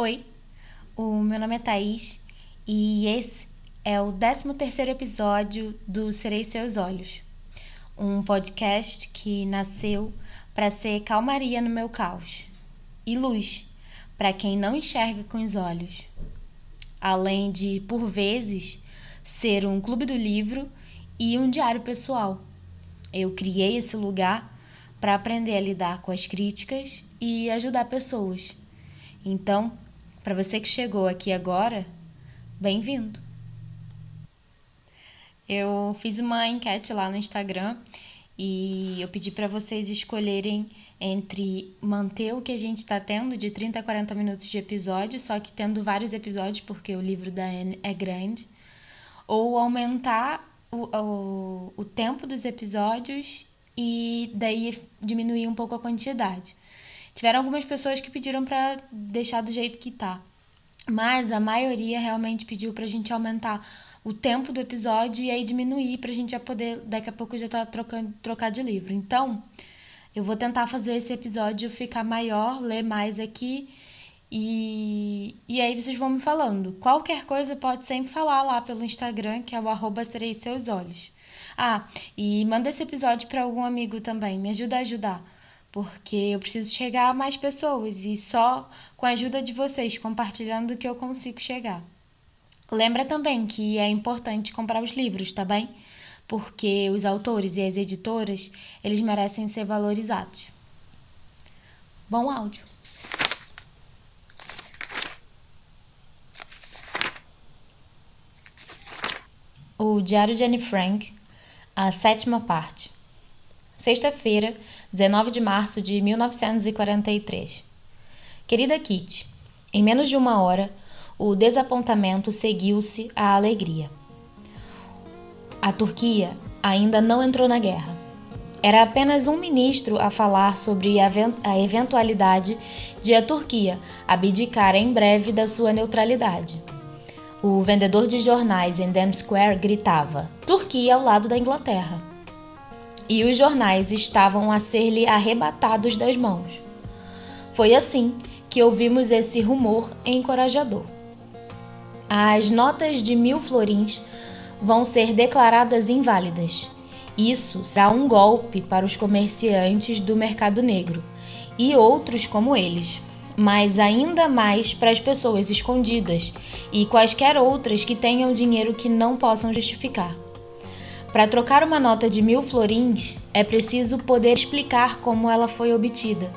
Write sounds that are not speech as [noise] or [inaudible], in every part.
Oi, o meu nome é Thaís e esse é o 13º episódio do Serei Seus Olhos, um podcast que nasceu para ser calmaria no meu caos e luz para quem não enxerga com os olhos. Além de, por vezes, ser um clube do livro e um diário pessoal. Eu criei esse lugar para aprender a lidar com as críticas e ajudar pessoas. Então, para você que chegou aqui agora, bem-vindo! Eu fiz uma enquete lá no Instagram e eu pedi para vocês escolherem entre manter o que a gente está tendo de 30 a 40 minutos de episódio, só que tendo vários episódios, porque o livro da Anne é grande, ou aumentar o, o, o tempo dos episódios e daí diminuir um pouco a quantidade. Tiveram algumas pessoas que pediram para deixar do jeito que tá, mas a maioria realmente pediu para a gente aumentar o tempo do episódio e aí diminuir para a gente já poder, daqui a pouco já tá trocando, trocar de livro. Então, eu vou tentar fazer esse episódio ficar maior, ler mais aqui e, e aí vocês vão me falando. Qualquer coisa pode sempre falar lá pelo Instagram, que é o arroba seus olhos. Ah, e manda esse episódio para algum amigo também, me ajuda a ajudar. Porque eu preciso chegar a mais pessoas e só com a ajuda de vocês, compartilhando que eu consigo chegar. Lembra também que é importante comprar os livros, tá bem? Porque os autores e as editoras, eles merecem ser valorizados. Bom áudio. O Diário de Anne Frank, a sétima parte. Sexta-feira, 19 de março de 1943. Querida Kitty, em menos de uma hora, o desapontamento seguiu-se à alegria. A Turquia ainda não entrou na guerra. Era apenas um ministro a falar sobre a eventualidade de a Turquia abdicar em breve da sua neutralidade. O vendedor de jornais em Dam Square gritava: Turquia ao lado da Inglaterra. E os jornais estavam a ser-lhe arrebatados das mãos. Foi assim que ouvimos esse rumor encorajador. As notas de mil florins vão ser declaradas inválidas. Isso será um golpe para os comerciantes do mercado negro e outros como eles mas ainda mais para as pessoas escondidas e quaisquer outras que tenham dinheiro que não possam justificar. Para trocar uma nota de mil florins, é preciso poder explicar como ela foi obtida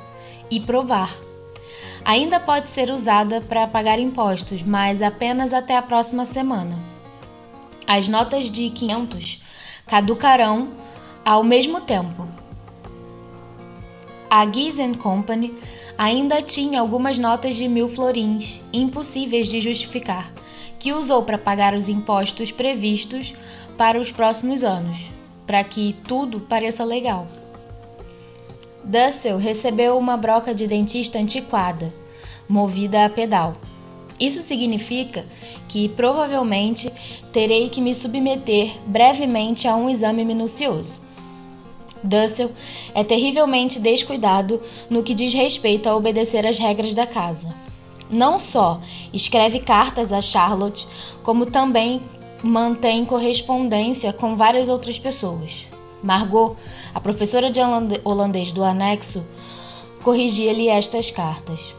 e provar. Ainda pode ser usada para pagar impostos, mas apenas até a próxima semana. As notas de 500 caducarão ao mesmo tempo. A Gies Company ainda tinha algumas notas de mil florins, impossíveis de justificar, que usou para pagar os impostos previstos para os próximos anos, para que tudo pareça legal. Dussel recebeu uma broca de dentista antiquada, movida a pedal. Isso significa que provavelmente terei que me submeter brevemente a um exame minucioso. Dussel é terrivelmente descuidado no que diz respeito a obedecer às regras da casa. Não só escreve cartas a Charlotte, como também mantém correspondência com várias outras pessoas. Margot, a professora de holandês do anexo, corrigia-lhe estas cartas.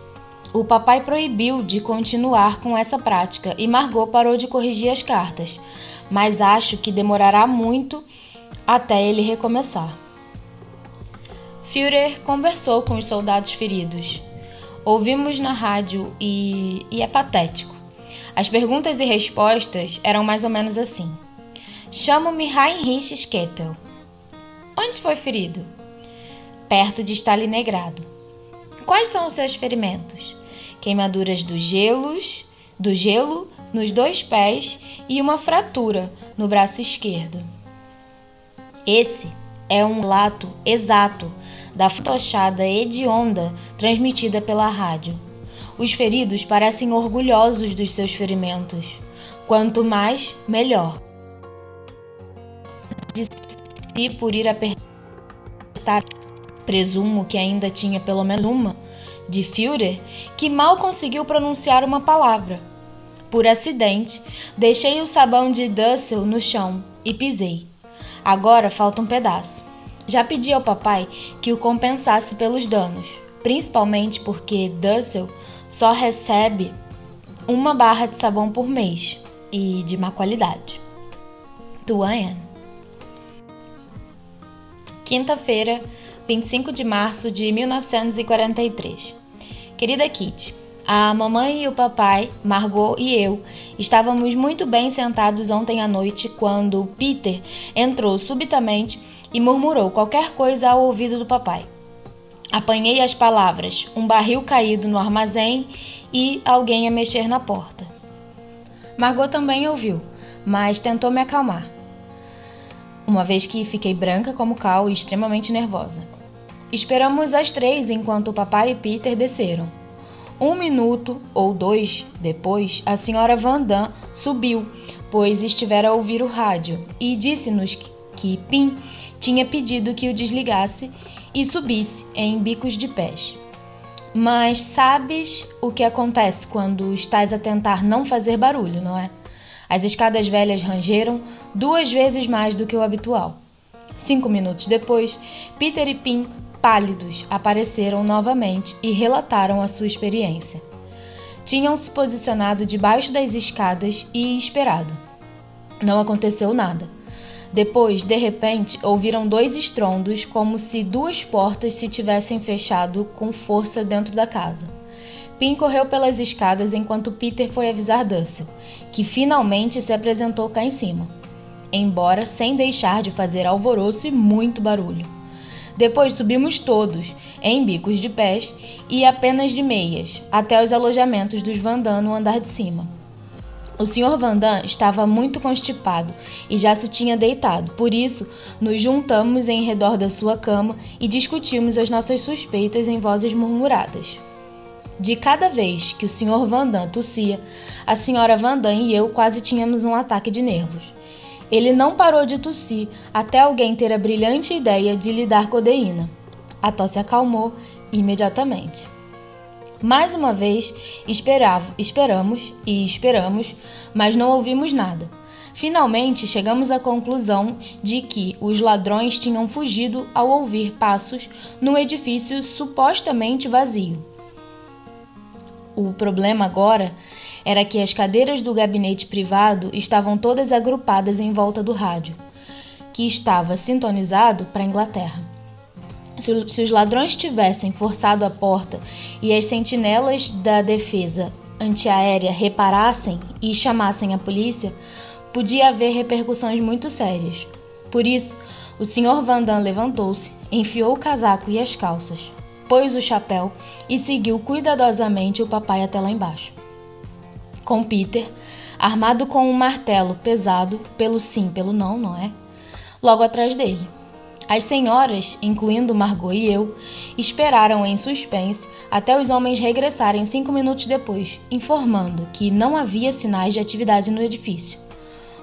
O papai proibiu de continuar com essa prática e Margot parou de corrigir as cartas, mas acho que demorará muito até ele recomeçar. Führer conversou com os soldados feridos. Ouvimos na rádio e, e é patético. As perguntas e respostas eram mais ou menos assim. Chamo-me Heinrich Skeppel. Onde foi ferido? Perto de Stalingrado. Quais são os seus ferimentos? Queimaduras do gelos, do gelo nos dois pés e uma fratura no braço esquerdo. Esse é um lato exato da tochada hedionda transmitida pela rádio. Os feridos parecem orgulhosos dos seus ferimentos. Quanto mais, melhor. De si por ir apertar, presumo que ainda tinha pelo menos uma, de Führer que mal conseguiu pronunciar uma palavra. Por acidente, deixei o sabão de Dussel no chão e pisei. Agora falta um pedaço. Já pedi ao papai que o compensasse pelos danos, principalmente porque Dussel só recebe uma barra de sabão por mês e de má qualidade. Tuan Quinta-feira, 25 de março de 1943. Querida Kitty, a mamãe e o papai, Margot e eu estávamos muito bem sentados ontem à noite quando Peter entrou subitamente e murmurou qualquer coisa ao ouvido do papai. Apanhei as palavras: um barril caído no armazém e alguém a mexer na porta. Margot também ouviu, mas tentou me acalmar, uma vez que fiquei branca como cal e extremamente nervosa. Esperamos as três enquanto o papai e Peter desceram. Um minuto ou dois depois, a senhora Vandam subiu, pois estivera a ouvir o rádio, e disse-nos que Pim tinha pedido que o desligasse e subisse em bicos de pés. Mas sabes o que acontece quando estás a tentar não fazer barulho, não é? As escadas velhas rangeram duas vezes mais do que o habitual. Cinco minutos depois, Peter e Pim, pálidos, apareceram novamente e relataram a sua experiência. Tinham se posicionado debaixo das escadas e esperado. Não aconteceu nada. Depois, de repente, ouviram dois estrondos, como se duas portas se tivessem fechado com força dentro da casa. Pim correu pelas escadas enquanto Peter foi avisar Dussel, que finalmente se apresentou cá em cima, embora sem deixar de fazer alvoroço e muito barulho. Depois subimos todos, em bicos de pés e apenas de meias, até os alojamentos dos Vandam no andar de cima. O Sr. Vandam estava muito constipado e já se tinha deitado, por isso nos juntamos em redor da sua cama e discutimos as nossas suspeitas em vozes murmuradas. De cada vez que o Sr. Vandam tossia, a Sra. Vandam e eu quase tínhamos um ataque de nervos. Ele não parou de tossir até alguém ter a brilhante ideia de lhe dar codeína. A tosse acalmou imediatamente. Mais uma vez, esperava, esperamos e esperamos, mas não ouvimos nada. Finalmente, chegamos à conclusão de que os ladrões tinham fugido ao ouvir passos no edifício supostamente vazio. O problema agora era que as cadeiras do gabinete privado estavam todas agrupadas em volta do rádio, que estava sintonizado para a Inglaterra. Se, se os ladrões tivessem forçado a porta e as sentinelas da defesa antiaérea reparassem e chamassem a polícia, podia haver repercussões muito sérias. Por isso, o Sr. Vandam levantou-se, enfiou o casaco e as calças, pôs o chapéu e seguiu cuidadosamente o papai até lá embaixo. Com Peter, armado com um martelo pesado, pelo sim, pelo não, não é? Logo atrás dele. As senhoras, incluindo Margot e eu, esperaram em suspense até os homens regressarem cinco minutos depois, informando que não havia sinais de atividade no edifício.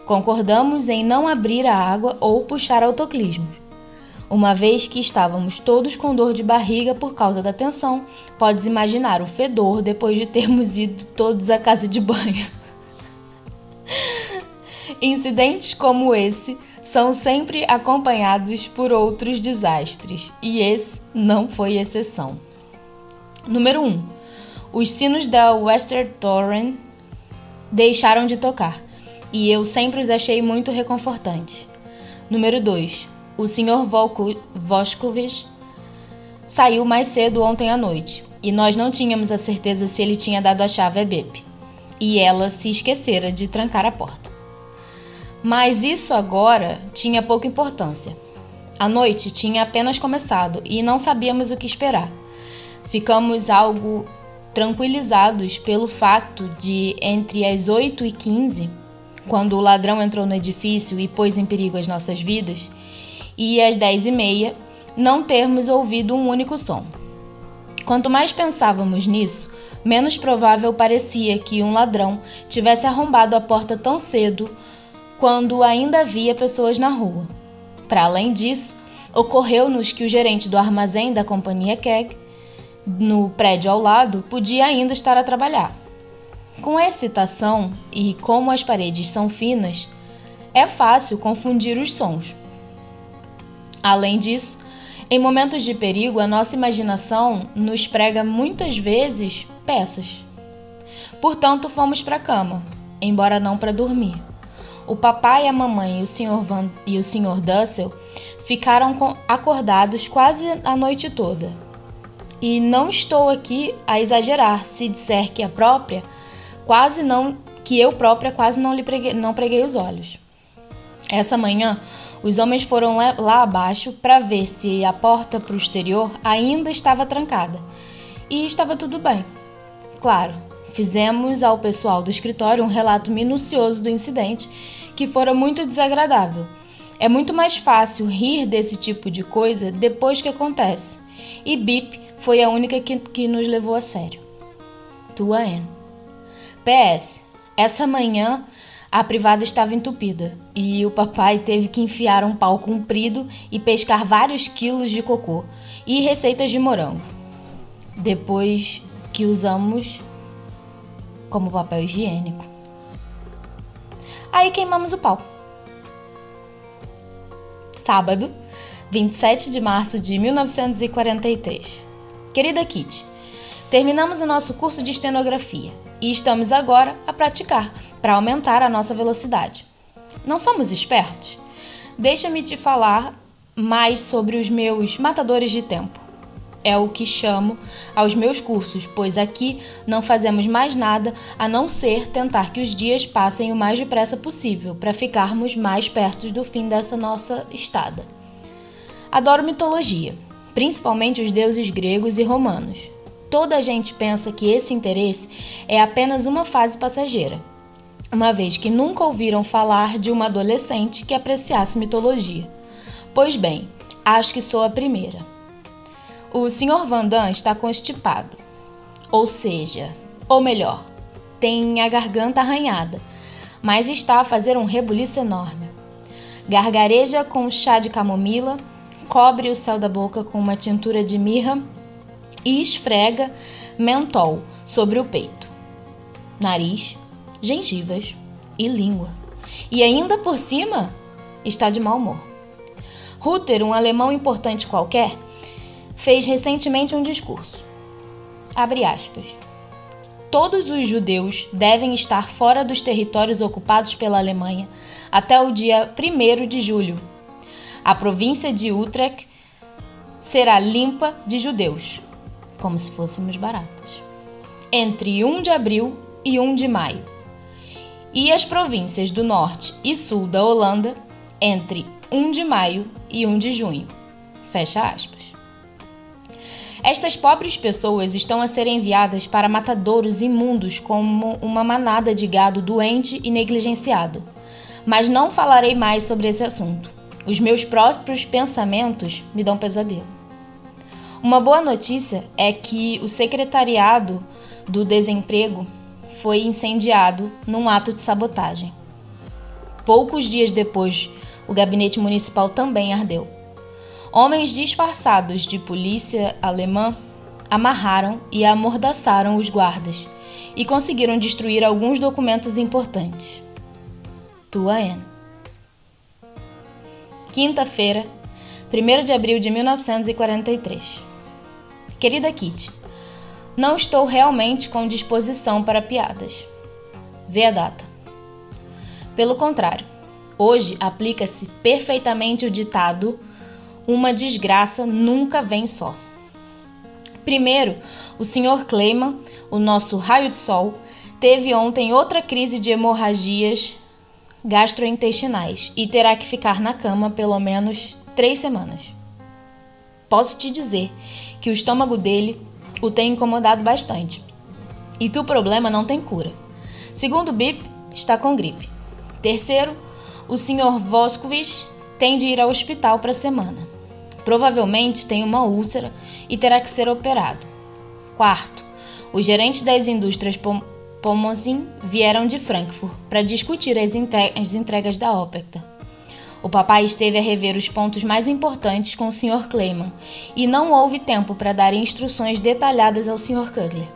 Concordamos em não abrir a água ou puxar autoclismos. Uma vez que estávamos todos com dor de barriga por causa da tensão, podes imaginar o fedor depois de termos ido todos à casa de banho. [laughs] Incidentes como esse são sempre acompanhados por outros desastres, e esse não foi exceção. Número 1. Um, os sinos da Western Torrent deixaram de tocar, e eu sempre os achei muito reconfortantes. Número 2. O Sr. Voskovich saiu mais cedo ontem à noite, e nós não tínhamos a certeza se ele tinha dado a chave a Bep. E ela se esquecera de trancar a porta. Mas isso agora tinha pouca importância. A noite tinha apenas começado e não sabíamos o que esperar. Ficamos algo tranquilizados pelo fato de, entre as 8 e 15, quando o ladrão entrou no edifício e pôs em perigo as nossas vidas, e às 10 e meia, não termos ouvido um único som. Quanto mais pensávamos nisso, menos provável parecia que um ladrão tivesse arrombado a porta tão cedo quando ainda havia pessoas na rua. Para além disso, ocorreu-nos que o gerente do armazém da companhia Keg no prédio ao lado, podia ainda estar a trabalhar. Com a excitação e como as paredes são finas, é fácil confundir os sons. Além disso, em momentos de perigo, a nossa imaginação nos prega muitas vezes peças. Portanto, fomos para a cama, embora não para dormir. O papai, a mamãe e o Sr. Van e o Sr. Dussel ficaram acordados quase a noite toda. E não estou aqui a exagerar se disser que a própria quase não que eu própria quase não lhe preguei, não preguei os olhos. Essa manhã, os homens foram lá abaixo para ver se a porta para o exterior ainda estava trancada. E estava tudo bem. Claro, fizemos ao pessoal do escritório um relato minucioso do incidente, que fora muito desagradável. É muito mais fácil rir desse tipo de coisa depois que acontece. E Bip foi a única que, que nos levou a sério. Tua Anne. PS, essa manhã a privada estava entupida e o papai teve que enfiar um pau comprido e pescar vários quilos de cocô e receitas de morango. Depois que usamos como papel higiênico. Aí queimamos o pau. Sábado, 27 de março de 1943. Querida Kitty, terminamos o nosso curso de estenografia e estamos agora a praticar para aumentar a nossa velocidade. Não somos espertos? Deixa-me te falar mais sobre os meus matadores de tempo. É o que chamo aos meus cursos, pois aqui não fazemos mais nada a não ser tentar que os dias passem o mais depressa possível para ficarmos mais perto do fim dessa nossa estada. Adoro mitologia, principalmente os deuses gregos e romanos. Toda a gente pensa que esse interesse é apenas uma fase passageira, uma vez que nunca ouviram falar de uma adolescente que apreciasse mitologia. Pois bem, acho que sou a primeira. O Sr. Vandam está constipado, ou seja, ou melhor, tem a garganta arranhada, mas está a fazer um rebuliço enorme. Gargareja com chá de camomila, cobre o céu da boca com uma tintura de mirra e esfrega mentol sobre o peito, nariz, gengivas e língua. E ainda por cima está de mau humor. Ruther, um alemão importante qualquer, fez recentemente um discurso. Abre aspas. Todos os judeus devem estar fora dos territórios ocupados pela Alemanha até o dia 1 de julho. A província de Utrecht será limpa de judeus como se fôssemos baratas, entre 1 de abril e 1 de maio, e as províncias do norte e sul da Holanda entre 1 de maio e 1 de junho. Fecha aspas. Estas pobres pessoas estão a ser enviadas para matadouros imundos como uma manada de gado doente e negligenciado. Mas não falarei mais sobre esse assunto. Os meus próprios pensamentos me dão pesadelo. Uma boa notícia é que o secretariado do desemprego foi incendiado num ato de sabotagem. Poucos dias depois, o gabinete municipal também ardeu. Homens disfarçados de polícia alemã amarraram e amordaçaram os guardas e conseguiram destruir alguns documentos importantes. Tua Anne. Quinta-feira, 1 de abril de 1943. Querida Kitty, não estou realmente com disposição para piadas. Vê a data. Pelo contrário, hoje aplica-se perfeitamente o ditado: uma desgraça nunca vem só. Primeiro, o Sr. Clayman, o nosso raio de sol, teve ontem outra crise de hemorragias gastrointestinais e terá que ficar na cama pelo menos três semanas. Posso te dizer que o estômago dele o tem incomodado bastante e que o problema não tem cura. Segundo Bip, está com gripe. Terceiro, o Sr. Voskovich tem de ir ao hospital para a semana. Provavelmente tem uma úlcera e terá que ser operado. Quarto, os gerentes das indústrias Pom Pomozin vieram de Frankfurt para discutir as, as entregas da Opecta. O papai esteve a rever os pontos mais importantes com o Sr. Clayman e não houve tempo para dar instruções detalhadas ao Sr. Kugler.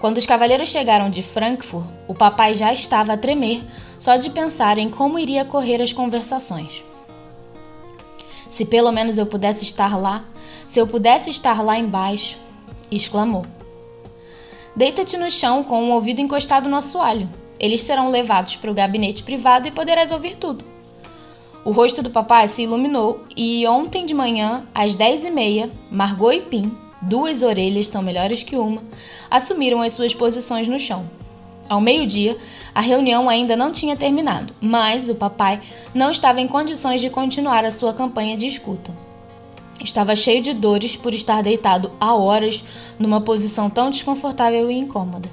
Quando os cavaleiros chegaram de Frankfurt, o papai já estava a tremer só de pensar em como iria correr as conversações. Se pelo menos eu pudesse estar lá, se eu pudesse estar lá embaixo, exclamou. Deita-te no chão com o um ouvido encostado no assoalho. Eles serão levados para o gabinete privado e poderás ouvir tudo. O rosto do papai se iluminou e ontem de manhã, às dez e meia, Margot e Pim, duas orelhas são melhores que uma, assumiram as suas posições no chão. Ao meio-dia, a reunião ainda não tinha terminado, mas o papai não estava em condições de continuar a sua campanha de escuta. Estava cheio de dores por estar deitado há horas numa posição tão desconfortável e incômoda.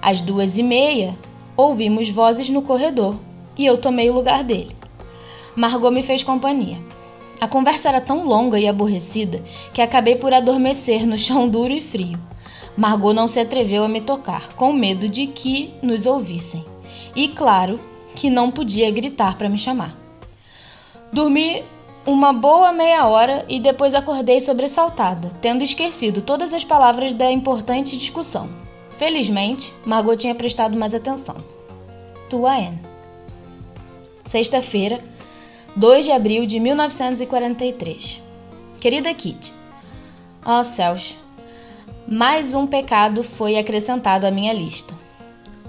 Às duas e meia, ouvimos vozes no corredor e eu tomei o lugar dele. Margot me fez companhia. A conversa era tão longa e aborrecida que acabei por adormecer no chão duro e frio. Margot não se atreveu a me tocar, com medo de que nos ouvissem. E claro que não podia gritar para me chamar. Dormi uma boa meia hora e depois acordei sobressaltada, tendo esquecido todas as palavras da importante discussão. Felizmente, Margot tinha prestado mais atenção. Tua Anne. Sexta-feira, 2 de abril de 1943. Querida Kit, ó oh, céus, mais um pecado foi acrescentado à minha lista.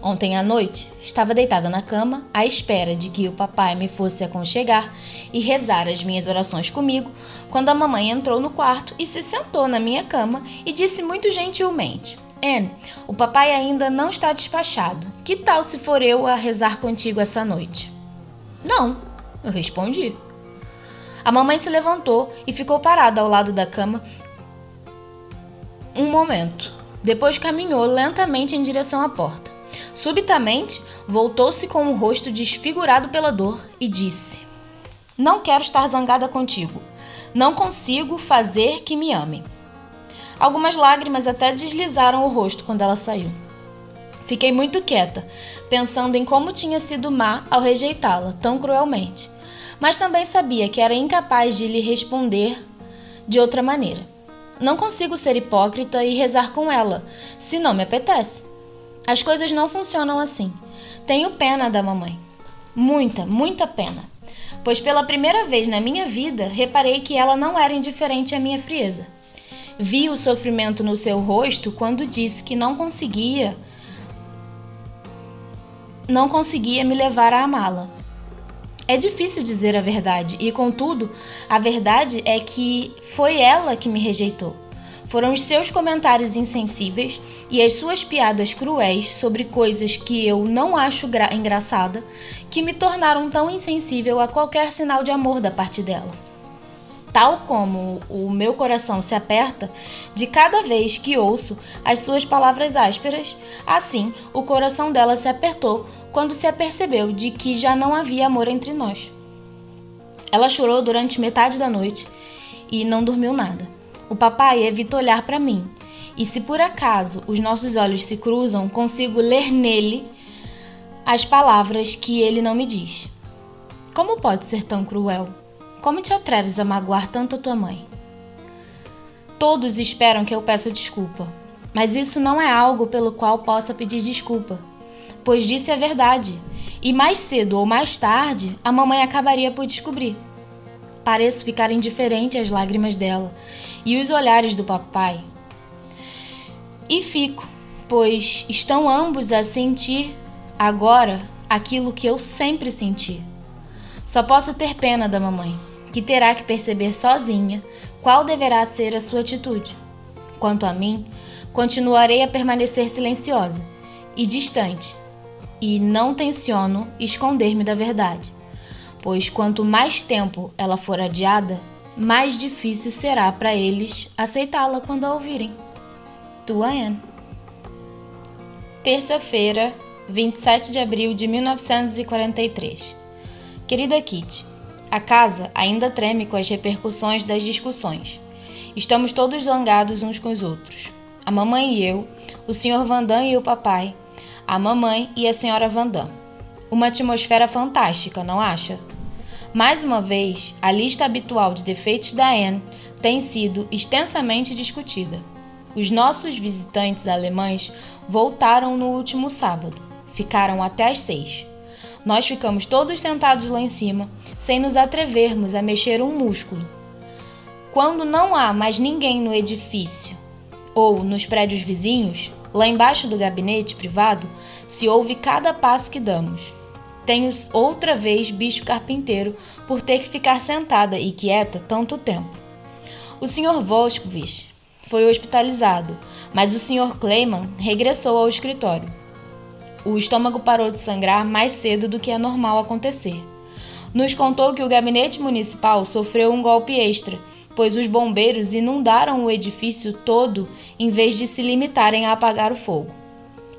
Ontem à noite, estava deitada na cama, à espera de que o papai me fosse aconchegar e rezar as minhas orações comigo, quando a mamãe entrou no quarto e se sentou na minha cama e disse muito gentilmente: Anne, o papai ainda não está despachado. Que tal se for eu a rezar contigo essa noite? Não, eu respondi. A mamãe se levantou e ficou parada ao lado da cama um momento. Depois caminhou lentamente em direção à porta. Subitamente, voltou-se com o rosto desfigurado pela dor e disse: Não quero estar zangada contigo. Não consigo fazer que me amem. Algumas lágrimas até deslizaram o rosto quando ela saiu. Fiquei muito quieta, pensando em como tinha sido má ao rejeitá-la tão cruelmente mas também sabia que era incapaz de lhe responder de outra maneira. Não consigo ser hipócrita e rezar com ela, se não me apetece. As coisas não funcionam assim. Tenho pena da mamãe. Muita, muita pena. Pois pela primeira vez na minha vida reparei que ela não era indiferente à minha frieza. Vi o sofrimento no seu rosto quando disse que não conseguia não conseguia me levar a amá-la. É difícil dizer a verdade, e contudo, a verdade é que foi ela que me rejeitou. Foram os seus comentários insensíveis e as suas piadas cruéis sobre coisas que eu não acho engraçada que me tornaram tão insensível a qualquer sinal de amor da parte dela. Tal como o meu coração se aperta de cada vez que ouço as suas palavras ásperas, assim o coração dela se apertou quando se apercebeu de que já não havia amor entre nós. Ela chorou durante metade da noite e não dormiu nada. O papai evita olhar para mim, e se por acaso os nossos olhos se cruzam, consigo ler nele as palavras que ele não me diz. Como pode ser tão cruel? Como te atreves a magoar tanto a tua mãe? Todos esperam que eu peça desculpa, mas isso não é algo pelo qual possa pedir desculpa pois disse a verdade, e mais cedo ou mais tarde a mamãe acabaria por descobrir. Pareço ficar indiferente às lágrimas dela e os olhares do papai. E fico, pois estão ambos a sentir agora aquilo que eu sempre senti. Só posso ter pena da mamãe, que terá que perceber sozinha qual deverá ser a sua atitude. Quanto a mim, continuarei a permanecer silenciosa e distante, e não tenciono esconder-me da verdade, pois quanto mais tempo ela for adiada, mais difícil será para eles aceitá-la quando a ouvirem. Tua Anne. Terça-feira, 27 de abril de 1943. Querida Kitty, a casa ainda treme com as repercussões das discussões. Estamos todos zangados uns com os outros. A mamãe e eu, o Sr. Vandam e o papai, a mamãe e a senhora Vandam. Uma atmosfera fantástica, não acha? Mais uma vez, a lista habitual de defeitos da Anne tem sido extensamente discutida. Os nossos visitantes alemães voltaram no último sábado. Ficaram até às seis. Nós ficamos todos sentados lá em cima, sem nos atrevermos a mexer um músculo. Quando não há mais ninguém no edifício ou nos prédios vizinhos, lá embaixo do gabinete privado, se ouve cada passo que damos. Tenho outra vez bicho carpinteiro por ter que ficar sentada e quieta tanto tempo. O Sr. Volskovich foi hospitalizado, mas o Sr. Clayman regressou ao escritório. O estômago parou de sangrar mais cedo do que é normal acontecer. Nos contou que o gabinete municipal sofreu um golpe extra, pois os bombeiros inundaram o edifício todo em vez de se limitarem a apagar o fogo.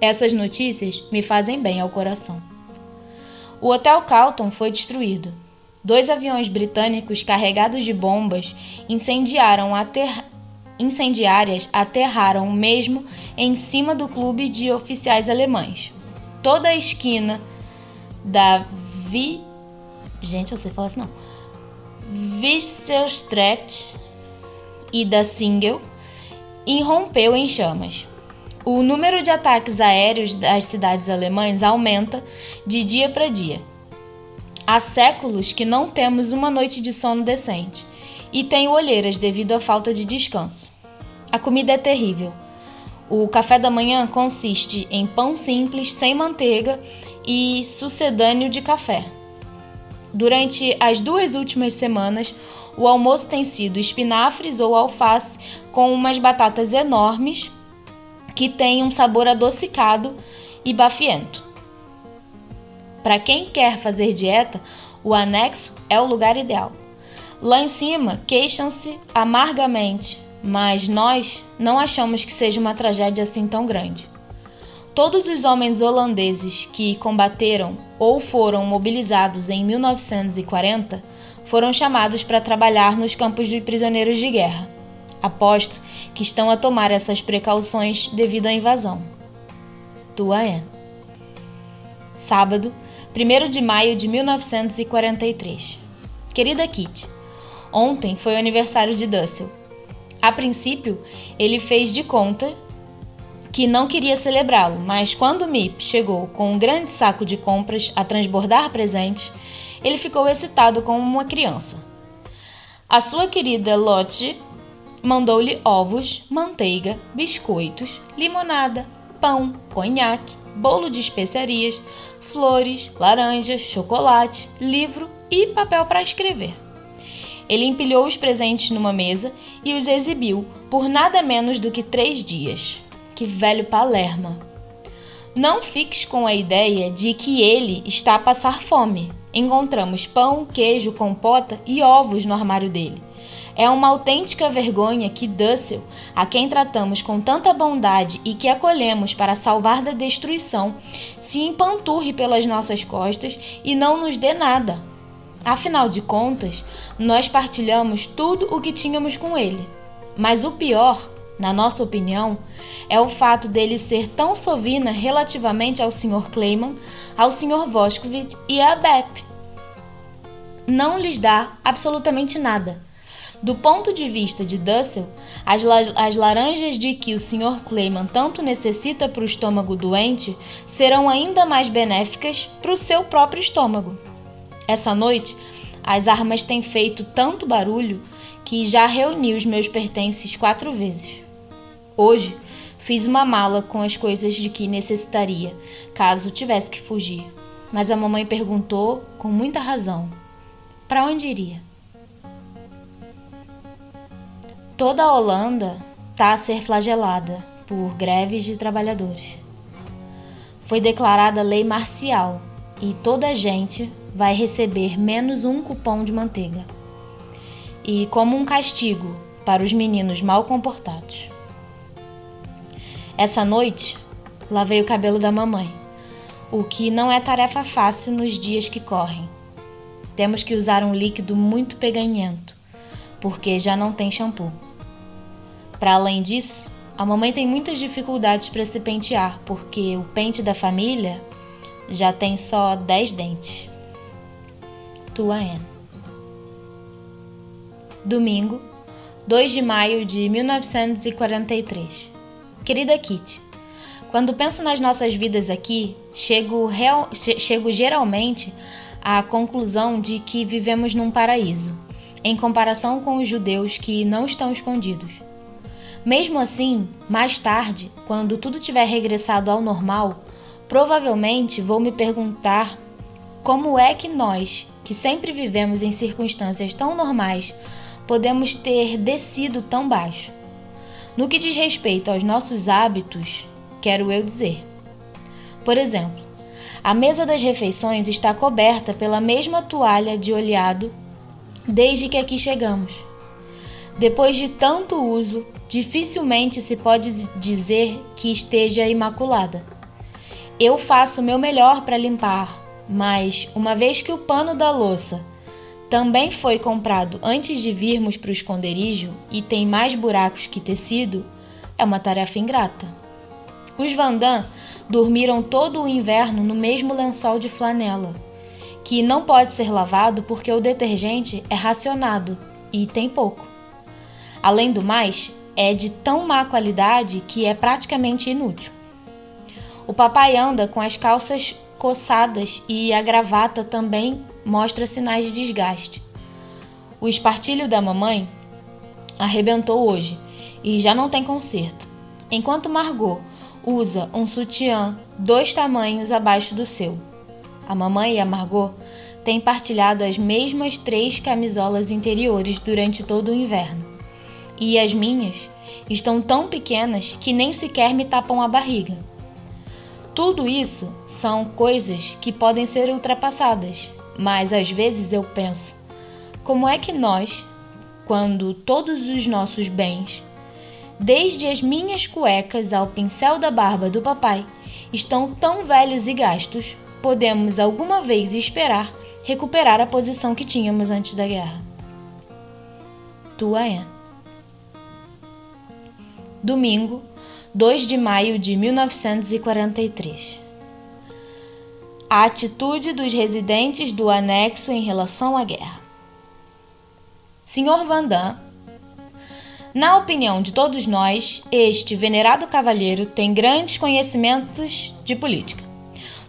Essas notícias me fazem bem ao coração. O Hotel Calton foi destruído. Dois aviões britânicos carregados de bombas incendiaram ater... incendiárias aterraram mesmo em cima do clube de oficiais alemães. Toda a esquina da Vi... Gente, eu sei falar assim não. Wisselstraat e da Singel irrompeu em chamas. O número de ataques aéreos das cidades alemãs aumenta de dia para dia. Há séculos que não temos uma noite de sono decente e tenho olheiras devido à falta de descanso. A comida é terrível. O café da manhã consiste em pão simples, sem manteiga e sucedâneo de café. Durante as duas últimas semanas, o almoço tem sido espinafres ou alface com umas batatas enormes que têm um sabor adocicado e bafiento. Para quem quer fazer dieta, o anexo é o lugar ideal. Lá em cima, queixam-se amargamente, mas nós não achamos que seja uma tragédia assim tão grande. Todos os homens holandeses que combateram ou foram mobilizados em 1940 foram chamados para trabalhar nos campos de prisioneiros de guerra. Aposto que estão a tomar essas precauções devido à invasão. Tua é. Sábado, 1 de maio de 1943. Querida Kitty, ontem foi o aniversário de Dussel. A princípio, ele fez de conta que não queria celebrá-lo, mas quando Mip chegou com um grande saco de compras a transbordar presentes, ele ficou excitado como uma criança. A sua querida Lotte mandou-lhe ovos, manteiga, biscoitos, limonada, pão, conhaque, bolo de especiarias, flores, laranjas, chocolate, livro e papel para escrever. Ele empilhou os presentes numa mesa e os exibiu por nada menos do que três dias. Que velho Palerma! Não fiques com a ideia de que ele está a passar fome. Encontramos pão, queijo, compota e ovos no armário dele. É uma autêntica vergonha que Dussel, a quem tratamos com tanta bondade e que acolhemos para salvar da destruição, se empanturre pelas nossas costas e não nos dê nada. Afinal de contas, nós partilhamos tudo o que tínhamos com ele. Mas o pior, na nossa opinião, é o fato dele ser tão sovina relativamente ao Sr. Clayman, ao Sr. Voskovich e a Bep. Não lhes dá absolutamente nada do ponto de vista de Dussel, as, la as laranjas de que o Sr. Clayman tanto necessita para o estômago doente serão ainda mais benéficas para o seu próprio estômago. Essa noite, as armas têm feito tanto barulho que já reuni os meus pertences quatro vezes. Hoje, fiz uma mala com as coisas de que necessitaria, caso tivesse que fugir. Mas a mamãe perguntou, com muita razão, para onde iria? Toda a Holanda está a ser flagelada por greves de trabalhadores. Foi declarada lei marcial e toda a gente vai receber menos um cupom de manteiga. E como um castigo para os meninos mal comportados. Essa noite, lavei o cabelo da mamãe, o que não é tarefa fácil nos dias que correm. Temos que usar um líquido muito peganhento, porque já não tem shampoo. Para além disso, a mamãe tem muitas dificuldades para se pentear, porque o pente da família já tem só 10 dentes. Tua Anne. Domingo, 2 de maio de 1943. Querida Kitty, quando penso nas nossas vidas aqui, chego, real, chego geralmente à conclusão de que vivemos num paraíso, em comparação com os judeus que não estão escondidos. Mesmo assim, mais tarde, quando tudo tiver regressado ao normal, provavelmente vou me perguntar como é que nós, que sempre vivemos em circunstâncias tão normais, podemos ter descido tão baixo. No que diz respeito aos nossos hábitos, quero eu dizer. Por exemplo, a mesa das refeições está coberta pela mesma toalha de olhado desde que aqui chegamos. Depois de tanto uso, dificilmente se pode dizer que esteja imaculada. Eu faço o meu melhor para limpar, mas uma vez que o pano da louça também foi comprado antes de virmos para o esconderijo e tem mais buracos que tecido, é uma tarefa ingrata. Os Vandam dormiram todo o inverno no mesmo lençol de flanela, que não pode ser lavado porque o detergente é racionado e tem pouco. Além do mais, é de tão má qualidade que é praticamente inútil. O papai anda com as calças coçadas e a gravata também mostra sinais de desgaste. O espartilho da mamãe arrebentou hoje e já não tem conserto, enquanto Margot usa um sutiã dois tamanhos abaixo do seu. A mamãe e a Margot têm partilhado as mesmas três camisolas interiores durante todo o inverno. E as minhas estão tão pequenas que nem sequer me tapam a barriga. Tudo isso são coisas que podem ser ultrapassadas, mas às vezes eu penso: como é que nós, quando todos os nossos bens, desde as minhas cuecas ao pincel da barba do papai, estão tão velhos e gastos, podemos alguma vez esperar recuperar a posição que tínhamos antes da guerra? Tua Anne. Domingo, 2 de maio de 1943 a atitude dos residentes do anexo em relação à guerra. Sr. Vandam, na opinião de todos nós, este venerado cavalheiro tem grandes conhecimentos de política.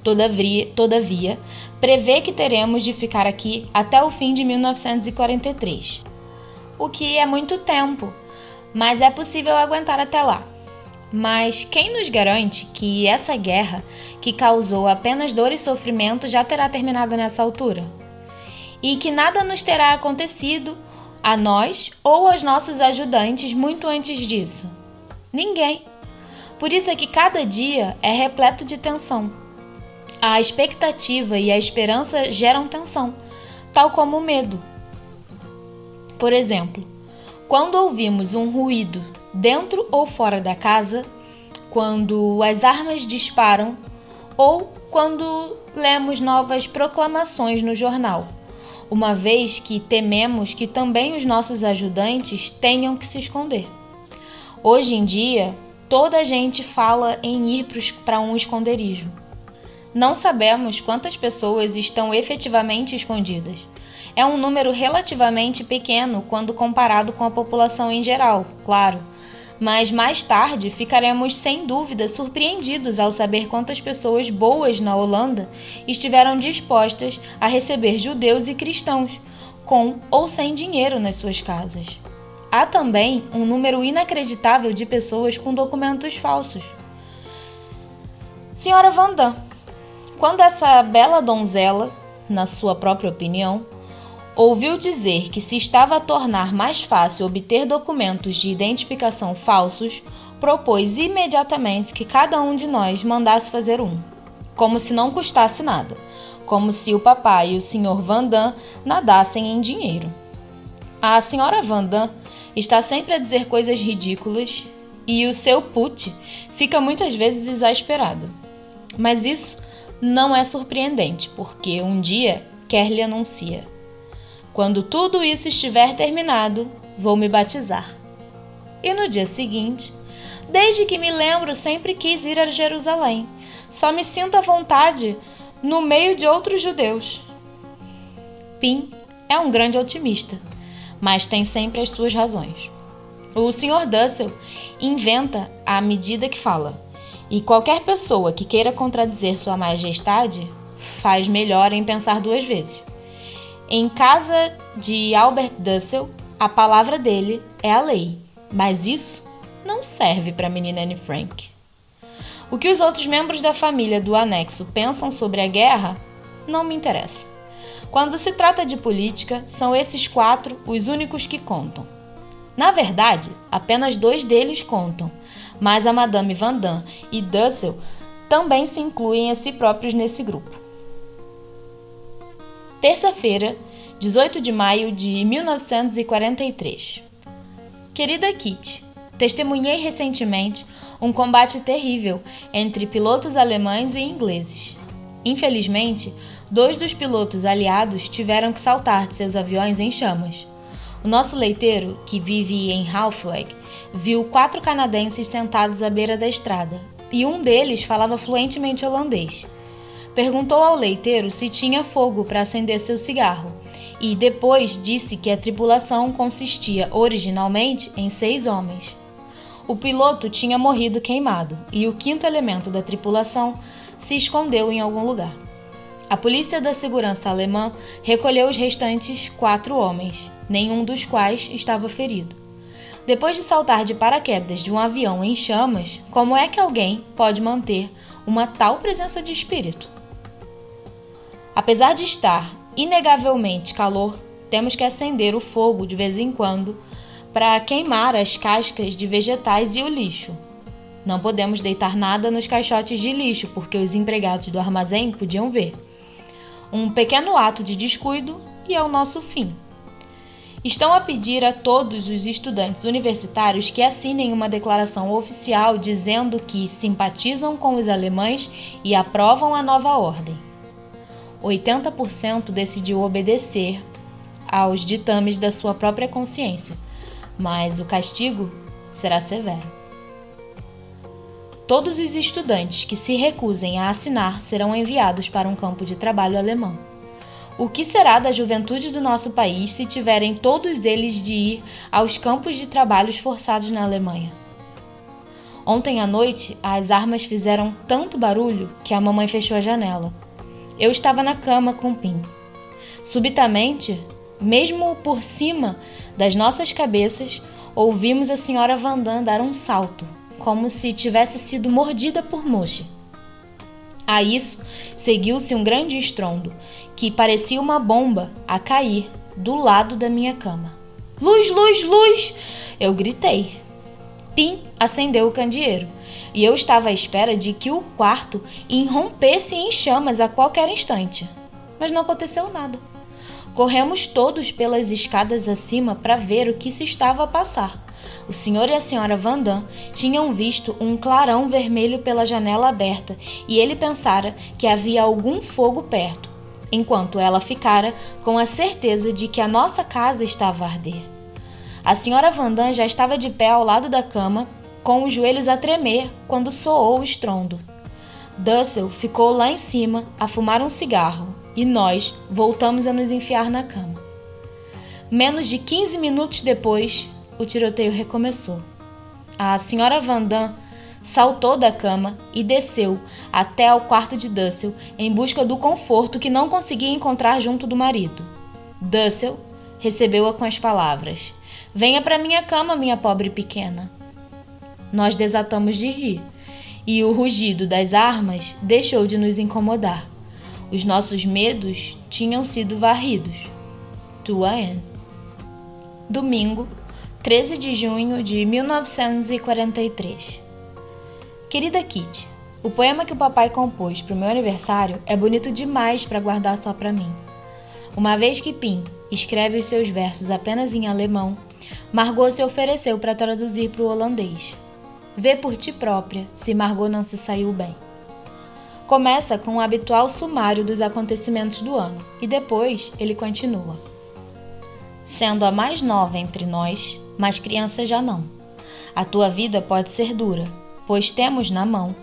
Todavia, todavia, prevê que teremos de ficar aqui até o fim de 1943, o que é muito tempo, mas é possível aguentar até lá. Mas quem nos garante que essa guerra, que causou apenas dor e sofrimento, já terá terminado nessa altura? E que nada nos terá acontecido a nós ou aos nossos ajudantes muito antes disso? Ninguém. Por isso é que cada dia é repleto de tensão. A expectativa e a esperança geram tensão, tal como o medo. Por exemplo, quando ouvimos um ruído dentro ou fora da casa, quando as armas disparam ou quando lemos novas proclamações no jornal, uma vez que tememos que também os nossos ajudantes tenham que se esconder. Hoje em dia, toda a gente fala em ir para um esconderijo. Não sabemos quantas pessoas estão efetivamente escondidas. É um número relativamente pequeno quando comparado com a população em geral, claro mas mais tarde ficaremos sem dúvida surpreendidos ao saber quantas pessoas boas na Holanda estiveram dispostas a receber judeus e cristãos, com ou sem dinheiro nas suas casas. Há também um número inacreditável de pessoas com documentos falsos. Senhora Vandam, quando essa bela donzela, na sua própria opinião, ouviu dizer que se estava a tornar mais fácil obter documentos de identificação falsos, propôs imediatamente que cada um de nós mandasse fazer um, como se não custasse nada, como se o papai e o Sr. Vandam nadassem em dinheiro. A senhora Vandam está sempre a dizer coisas ridículas e o seu put fica muitas vezes exasperado. Mas isso não é surpreendente, porque um dia Kerly anuncia quando tudo isso estiver terminado, vou me batizar. E no dia seguinte, desde que me lembro, sempre quis ir a Jerusalém. Só me sinto à vontade no meio de outros judeus. Pim é um grande otimista, mas tem sempre as suas razões. O Sr. Dussel inventa à medida que fala, e qualquer pessoa que queira contradizer Sua Majestade faz melhor em pensar duas vezes. Em casa de Albert Dussel, a palavra dele é a lei, mas isso não serve para a menina Anne Frank. O que os outros membros da família do anexo pensam sobre a guerra não me interessa. Quando se trata de política, são esses quatro os únicos que contam. Na verdade, apenas dois deles contam, mas a Madame Vandam e Dussel também se incluem a si próprios nesse grupo. Terça-feira, 18 de maio de 1943. Querida Kitty, testemunhei recentemente um combate terrível entre pilotos alemães e ingleses. Infelizmente, dois dos pilotos aliados tiveram que saltar de seus aviões em chamas. O nosso leiteiro, que vive em Halfweg, viu quatro canadenses sentados à beira da estrada, e um deles falava fluentemente holandês. Perguntou ao leiteiro se tinha fogo para acender seu cigarro, e depois disse que a tripulação consistia originalmente em seis homens. O piloto tinha morrido queimado e o quinto elemento da tripulação se escondeu em algum lugar. A polícia da segurança alemã recolheu os restantes quatro homens, nenhum dos quais estava ferido. Depois de saltar de paraquedas de um avião em chamas, como é que alguém pode manter uma tal presença de espírito? Apesar de estar inegavelmente calor, temos que acender o fogo de vez em quando para queimar as cascas de vegetais e o lixo. Não podemos deitar nada nos caixotes de lixo porque os empregados do armazém podiam ver. Um pequeno ato de descuido e é o nosso fim. Estão a pedir a todos os estudantes universitários que assinem uma declaração oficial dizendo que simpatizam com os alemães e aprovam a nova ordem. 80% decidiu obedecer aos ditames da sua própria consciência mas o castigo será severo. Todos os estudantes que se recusem a assinar serão enviados para um campo de trabalho alemão. O que será da juventude do nosso país se tiverem todos eles de ir aos campos de trabalhos forçados na Alemanha? Ontem à noite, as armas fizeram tanto barulho que a mamãe fechou a janela. Eu estava na cama com Pim. Subitamente, mesmo por cima das nossas cabeças, ouvimos a senhora Vandam dar um salto, como se tivesse sido mordida por moche. A isso seguiu-se um grande estrondo, que parecia uma bomba a cair do lado da minha cama. Luz, luz, luz! Eu gritei. Pim acendeu o candeeiro e eu estava à espera de que o quarto irrompesse em chamas a qualquer instante. Mas não aconteceu nada. Corremos todos pelas escadas acima para ver o que se estava a passar. O senhor e a senhora Vandam tinham visto um clarão vermelho pela janela aberta e ele pensara que havia algum fogo perto, enquanto ela ficara com a certeza de que a nossa casa estava a arder. A senhora Vandam já estava de pé ao lado da cama, com os joelhos a tremer quando soou o estrondo. Dussel ficou lá em cima a fumar um cigarro e nós voltamos a nos enfiar na cama. Menos de 15 minutos depois, o tiroteio recomeçou. A senhora Vandam saltou da cama e desceu até ao quarto de Dussel em busca do conforto que não conseguia encontrar junto do marido. Dussel recebeu-a com as palavras: Venha para minha cama, minha pobre pequena. Nós desatamos de rir, e o rugido das armas deixou de nos incomodar. Os nossos medos tinham sido varridos. Tua Anne. Domingo, 13 de junho de 1943. Querida Kitty, o poema que o papai compôs para o meu aniversário é bonito demais para guardar só para mim. Uma vez que Pim escreve os seus versos apenas em alemão, Margot se ofereceu para traduzir para o holandês. Vê por ti própria se Margot não se saiu bem. Começa com o habitual sumário dos acontecimentos do ano e depois ele continua. Sendo a mais nova entre nós, mas criança já não. A tua vida pode ser dura, pois temos na mão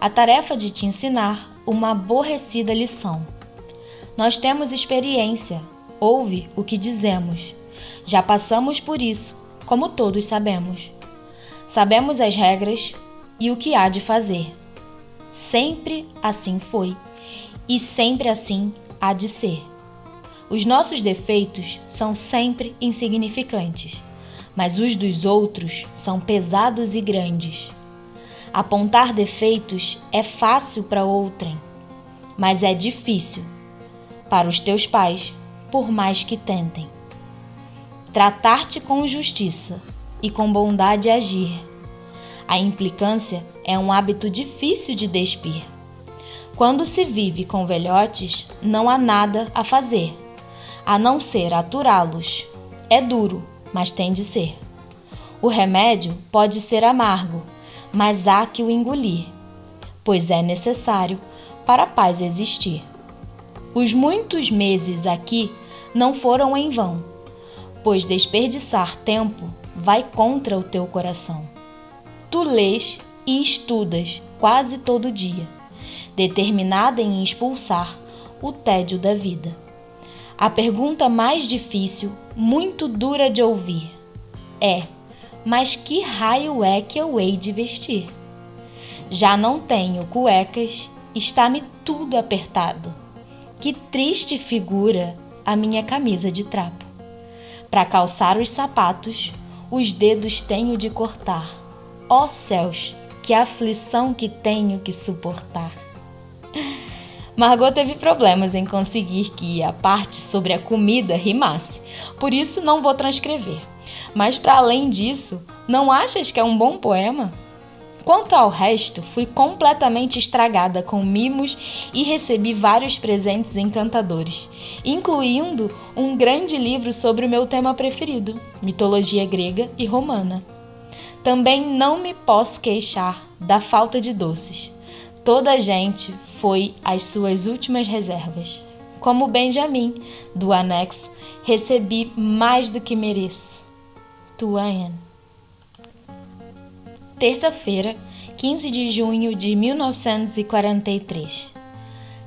a tarefa de te ensinar uma aborrecida lição. Nós temos experiência, ouve o que dizemos. Já passamos por isso, como todos sabemos. Sabemos as regras e o que há de fazer. Sempre assim foi e sempre assim há de ser. Os nossos defeitos são sempre insignificantes, mas os dos outros são pesados e grandes. Apontar defeitos é fácil para outrem, mas é difícil para os teus pais, por mais que tentem. Tratar-te com justiça e com bondade agir. A implicância é um hábito difícil de despir. Quando se vive com velhotes, não há nada a fazer, a não ser aturá-los. É duro, mas tem de ser. O remédio pode ser amargo, mas há que o engolir, pois é necessário para a paz existir. Os muitos meses aqui não foram em vão, pois desperdiçar tempo vai contra o teu coração. Tu lês e estudas quase todo dia, determinada em expulsar o tédio da vida. A pergunta mais difícil, muito dura de ouvir, é: mas que raio é que eu hei de vestir? Já não tenho cuecas, está-me tudo apertado. Que triste figura a minha camisa de trapo. Para calçar os sapatos, os dedos tenho de cortar. Ó oh, céus, que aflição que tenho que suportar. Margot teve problemas em conseguir que a parte sobre a comida rimasse, por isso não vou transcrever. Mas para além disso, não achas que é um bom poema? Quanto ao resto, fui completamente estragada com mimos e recebi vários presentes encantadores, incluindo um grande livro sobre o meu tema preferido, mitologia grega e romana. Também não me posso queixar da falta de doces. Toda a gente foi às suas últimas reservas. Como Benjamin, do anexo, recebi mais do que mereço. Tuayan. Terça-feira, 15 de junho de 1943.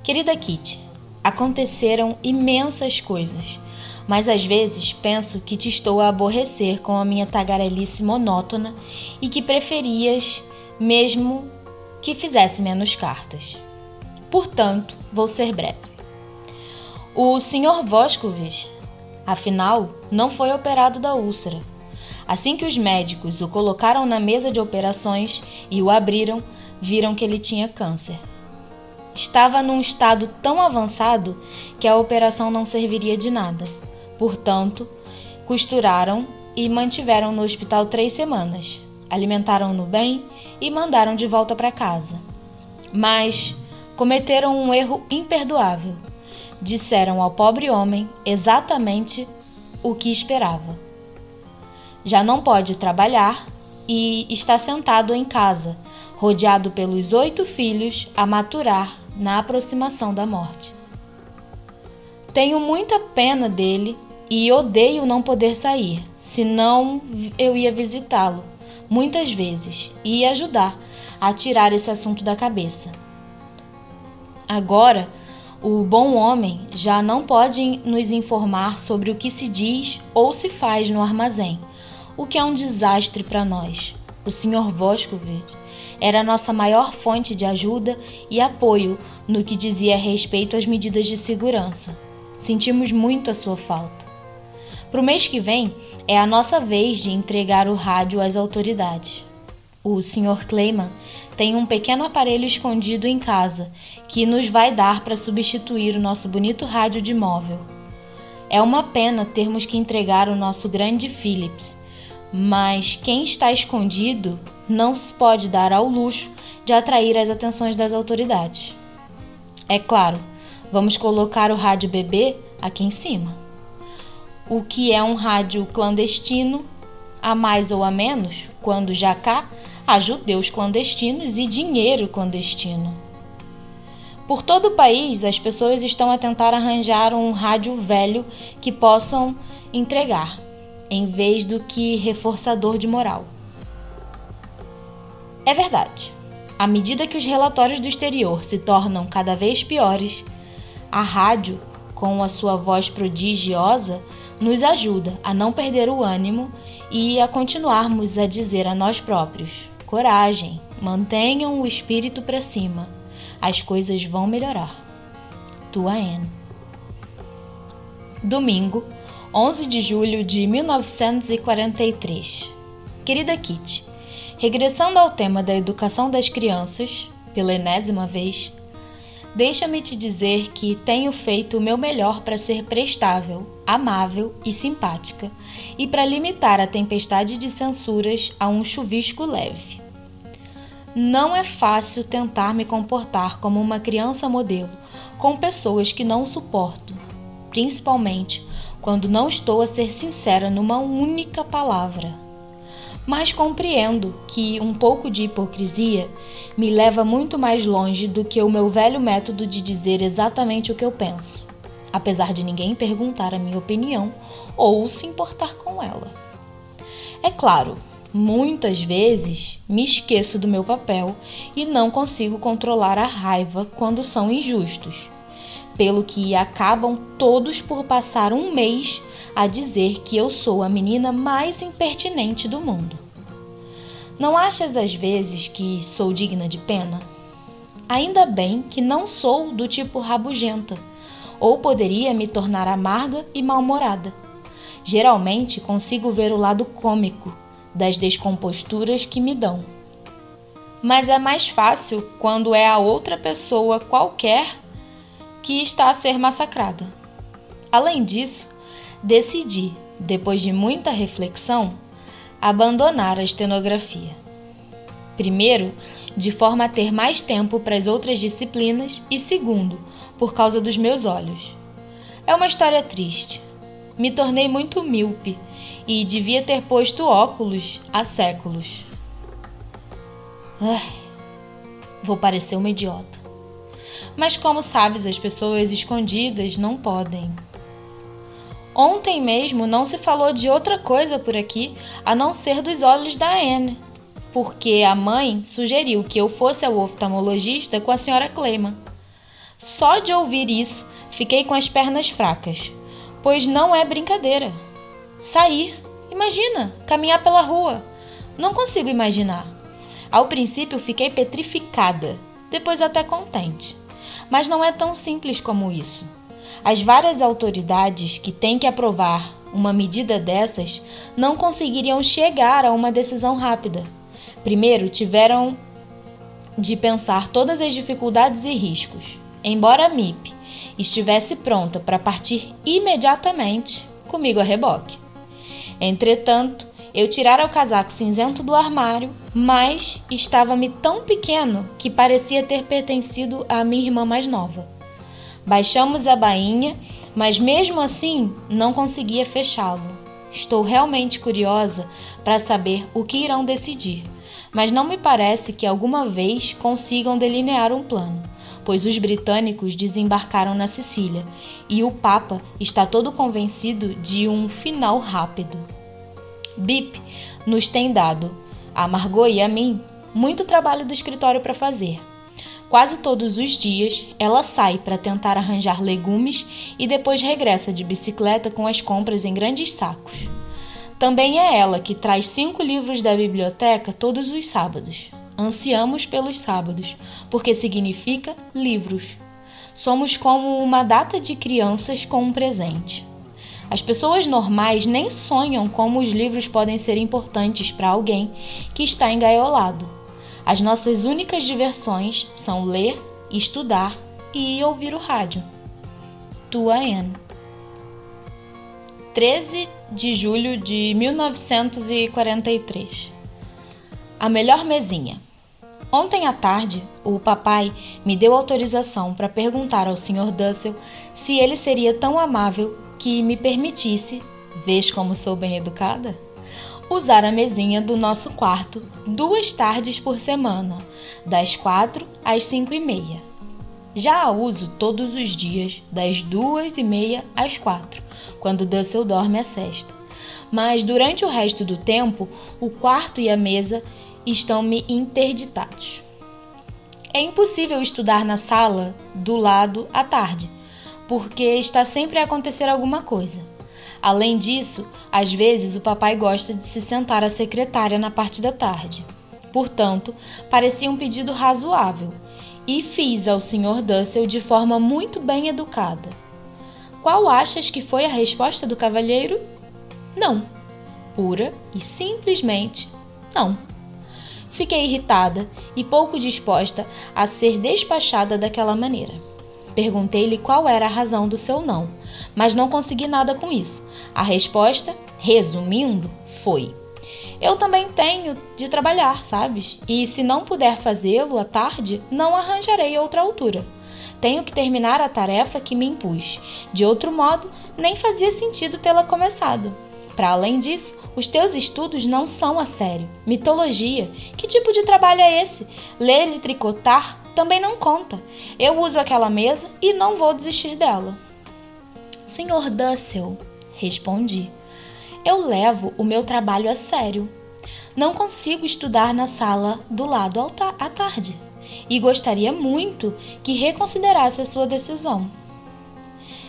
Querida Kitty, aconteceram imensas coisas, mas às vezes penso que te estou a aborrecer com a minha tagarelice monótona e que preferias mesmo que fizesse menos cartas. Portanto, vou ser breve. O Sr. Voskovich, afinal, não foi operado da úlcera Assim que os médicos o colocaram na mesa de operações e o abriram, viram que ele tinha câncer. Estava num estado tão avançado que a operação não serviria de nada. Portanto, costuraram e mantiveram no hospital três semanas. Alimentaram-no bem e mandaram de volta para casa. Mas cometeram um erro imperdoável. Disseram ao pobre homem exatamente o que esperava já não pode trabalhar e está sentado em casa, rodeado pelos oito filhos a maturar na aproximação da morte. Tenho muita pena dele e odeio não poder sair, senão eu ia visitá-lo muitas vezes e ajudar a tirar esse assunto da cabeça. Agora, o bom homem já não pode nos informar sobre o que se diz ou se faz no armazém o que é um desastre para nós. O Sr. Voskovich era a nossa maior fonte de ajuda e apoio no que dizia respeito às medidas de segurança. Sentimos muito a sua falta. Para o mês que vem, é a nossa vez de entregar o rádio às autoridades. O Sr. Kleiman tem um pequeno aparelho escondido em casa que nos vai dar para substituir o nosso bonito rádio de móvel. É uma pena termos que entregar o nosso grande Philips, mas quem está escondido não se pode dar ao luxo de atrair as atenções das autoridades. É claro, vamos colocar o rádio bebê aqui em cima. O que é um rádio clandestino, a mais ou a menos, quando já cá há judeus clandestinos e dinheiro clandestino. Por todo o país, as pessoas estão a tentar arranjar um rádio velho que possam entregar em vez do que reforçador de moral. É verdade. À medida que os relatórios do exterior se tornam cada vez piores, a rádio, com a sua voz prodigiosa, nos ajuda a não perder o ânimo e a continuarmos a dizer a nós próprios: coragem, mantenham o espírito para cima, as coisas vão melhorar. Tua Anne. Domingo, 11 de julho de 1943. Querida Kitty, regressando ao tema da educação das crianças, pela enésima vez, deixa-me te dizer que tenho feito o meu melhor para ser prestável, amável e simpática, e para limitar a tempestade de censuras a um chuvisco leve. Não é fácil tentar me comportar como uma criança modelo com pessoas que não suporto, principalmente quando não estou a ser sincera numa única palavra. Mas compreendo que um pouco de hipocrisia me leva muito mais longe do que o meu velho método de dizer exatamente o que eu penso, apesar de ninguém perguntar a minha opinião ou se importar com ela. É claro, muitas vezes me esqueço do meu papel e não consigo controlar a raiva quando são injustos pelo que acabam todos por passar um mês a dizer que eu sou a menina mais impertinente do mundo. Não achas às vezes que sou digna de pena? Ainda bem que não sou do tipo rabugenta, ou poderia me tornar amarga e mal-humorada. Geralmente consigo ver o lado cômico das descomposturas que me dão. Mas é mais fácil quando é a outra pessoa qualquer que está a ser massacrada. Além disso, decidi, depois de muita reflexão, abandonar a estenografia. Primeiro, de forma a ter mais tempo para as outras disciplinas, e segundo, por causa dos meus olhos. É uma história triste. Me tornei muito míope e devia ter posto óculos há séculos. Ai, vou parecer uma idiota. Mas, como sabes, as pessoas escondidas não podem. Ontem mesmo não se falou de outra coisa por aqui a não ser dos olhos da Anne, porque a mãe sugeriu que eu fosse ao oftalmologista com a senhora Clayman. Só de ouvir isso, fiquei com as pernas fracas, pois não é brincadeira. Sair, imagina, caminhar pela rua. Não consigo imaginar. Ao princípio fiquei petrificada, depois até contente. Mas não é tão simples como isso. As várias autoridades que têm que aprovar uma medida dessas não conseguiriam chegar a uma decisão rápida. Primeiro, tiveram de pensar todas as dificuldades e riscos. Embora a MIP estivesse pronta para partir imediatamente, comigo a reboque. Entretanto, eu tirara o casaco cinzento do armário, mas estava-me tão pequeno que parecia ter pertencido à minha irmã mais nova. Baixamos a bainha, mas mesmo assim não conseguia fechá-lo. Estou realmente curiosa para saber o que irão decidir, mas não me parece que alguma vez consigam delinear um plano, pois os britânicos desembarcaram na Sicília e o Papa está todo convencido de um final rápido. BIP nos tem dado, a Margot e a mim, muito trabalho do escritório para fazer. Quase todos os dias ela sai para tentar arranjar legumes e depois regressa de bicicleta com as compras em grandes sacos. Também é ela que traz cinco livros da biblioteca todos os sábados. Ansiamos pelos sábados, porque significa livros. Somos como uma data de crianças com um presente. As pessoas normais nem sonham como os livros podem ser importantes para alguém que está engaiolado. As nossas únicas diversões são ler, estudar e ouvir o rádio. Tua Anne. 13 de julho de 1943. A melhor mesinha. Ontem à tarde, o papai me deu autorização para perguntar ao Sr. Dussel se ele seria tão amável que me permitisse, vês como sou bem educada, usar a mesinha do nosso quarto duas tardes por semana, das quatro às cinco e meia. Já a uso todos os dias, das duas e meia às quatro, quando Dussel dorme a sexta. Mas durante o resto do tempo, o quarto e a mesa estão-me interditados. É impossível estudar na sala do lado à tarde, porque está sempre a acontecer alguma coisa. Além disso, às vezes o papai gosta de se sentar à secretária na parte da tarde. Portanto, parecia um pedido razoável e fiz ao Sr. Dussel de forma muito bem educada. Qual achas que foi a resposta do cavalheiro? Não. Pura e simplesmente não. Fiquei irritada e pouco disposta a ser despachada daquela maneira. Perguntei-lhe qual era a razão do seu não, mas não consegui nada com isso. A resposta, resumindo, foi: Eu também tenho de trabalhar, sabes? E se não puder fazê-lo à tarde, não arranjarei outra altura. Tenho que terminar a tarefa que me impus. De outro modo, nem fazia sentido tê-la começado. Para além disso, os teus estudos não são a sério. Mitologia? Que tipo de trabalho é esse? Ler e tricotar também não conta. Eu uso aquela mesa e não vou desistir dela. Senhor Dussel, respondi, eu levo o meu trabalho a sério. Não consigo estudar na sala do lado à tarde e gostaria muito que reconsiderasse a sua decisão.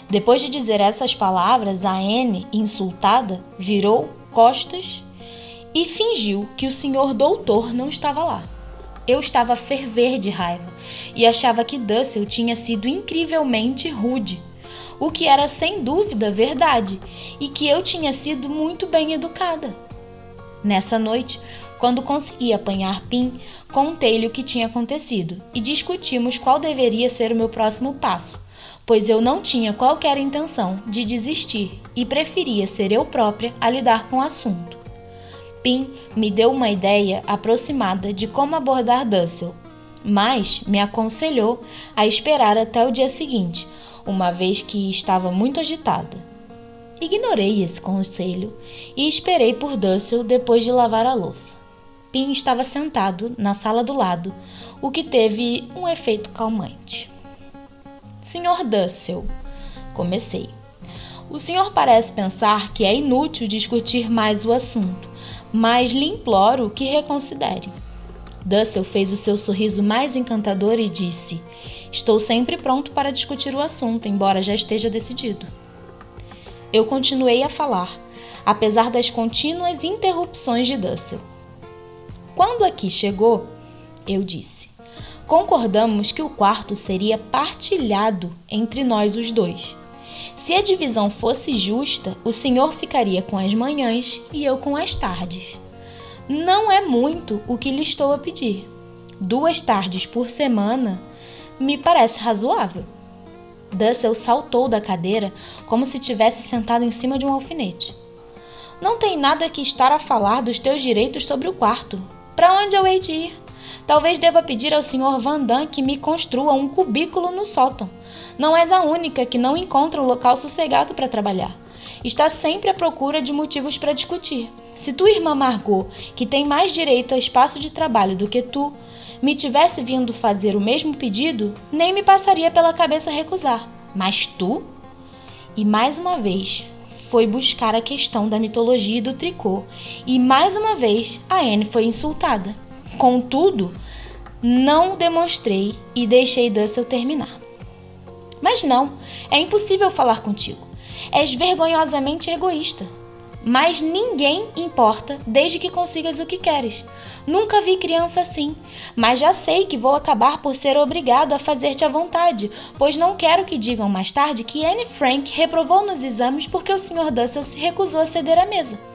Depois de dizer essas palavras, a Anne, insultada, virou costas e fingiu que o senhor doutor não estava lá. Eu estava a ferver de raiva e achava que Dussel tinha sido incrivelmente rude, o que era sem dúvida verdade, e que eu tinha sido muito bem educada. Nessa noite, quando consegui apanhar Pim, contei-lhe o que tinha acontecido e discutimos qual deveria ser o meu próximo passo pois eu não tinha qualquer intenção de desistir e preferia ser eu própria a lidar com o assunto. Pim me deu uma ideia aproximada de como abordar Dussel, mas me aconselhou a esperar até o dia seguinte, uma vez que estava muito agitada. Ignorei esse conselho e esperei por Dussel depois de lavar a louça. Pim estava sentado na sala do lado, o que teve um efeito calmante. Senhor Dussel, comecei. O senhor parece pensar que é inútil discutir mais o assunto, mas lhe imploro que reconsidere. Dussel fez o seu sorriso mais encantador e disse: Estou sempre pronto para discutir o assunto, embora já esteja decidido. Eu continuei a falar, apesar das contínuas interrupções de Dussel. Quando aqui chegou, eu disse: concordamos que o quarto seria partilhado entre nós os dois. Se a divisão fosse justa, o senhor ficaria com as manhãs e eu com as tardes. Não é muito o que lhe estou a pedir. Duas tardes por semana me parece razoável. Dussel saltou da cadeira como se tivesse sentado em cima de um alfinete. Não tem nada que estar a falar dos teus direitos sobre o quarto. Para onde eu hei de ir? Talvez deva pedir ao Sr. Vandam que me construa um cubículo no sótão. Não és a única que não encontra um local sossegado para trabalhar. Está sempre à procura de motivos para discutir. Se tua irmã Margot, que tem mais direito a espaço de trabalho do que tu, me tivesse vindo fazer o mesmo pedido, nem me passaria pela cabeça recusar. Mas tu? E mais uma vez, foi buscar a questão da mitologia e do tricô, e mais uma vez a Anne foi insultada. Contudo, não demonstrei e deixei Dussel terminar. Mas não, é impossível falar contigo. És vergonhosamente egoísta. Mas ninguém importa desde que consigas o que queres. Nunca vi criança assim, mas já sei que vou acabar por ser obrigado a fazer-te à vontade, pois não quero que digam mais tarde que Anne Frank reprovou nos exames porque o Sr. Dussel se recusou a ceder à mesa.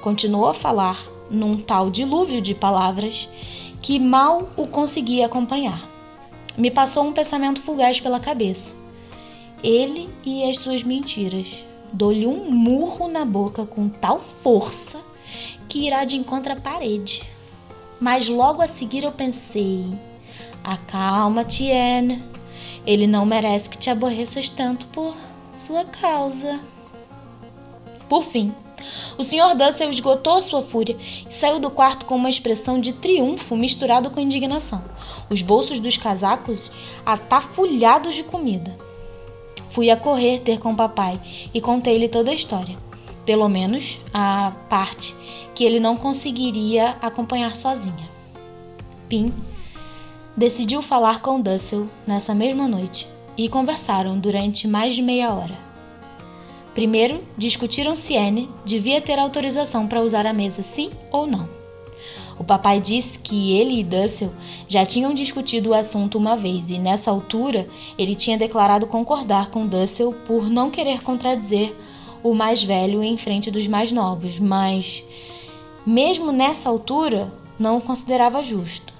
Continuou a falar, num tal dilúvio de palavras que mal o conseguia acompanhar. Me passou um pensamento fugaz pela cabeça. Ele e as suas mentiras. Dou-lhe um murro na boca com tal força que irá de encontro à parede. Mas logo a seguir eu pensei: acalma-te, Anne. Ele não merece que te aborreças tanto por sua causa. Por fim, o Sr. Dussel esgotou sua fúria e saiu do quarto com uma expressão de triunfo misturado com indignação, os bolsos dos casacos atafulhados de comida. Fui a correr ter com papai e contei-lhe toda a história, pelo menos a parte que ele não conseguiria acompanhar sozinha. Pim decidiu falar com Dussel nessa mesma noite e conversaram durante mais de meia hora. Primeiro, discutiram se Anne devia ter autorização para usar a mesa sim ou não. O papai disse que ele e Dussel já tinham discutido o assunto uma vez e, nessa altura, ele tinha declarado concordar com Dussel por não querer contradizer o mais velho em frente dos mais novos, mas, mesmo nessa altura, não o considerava justo.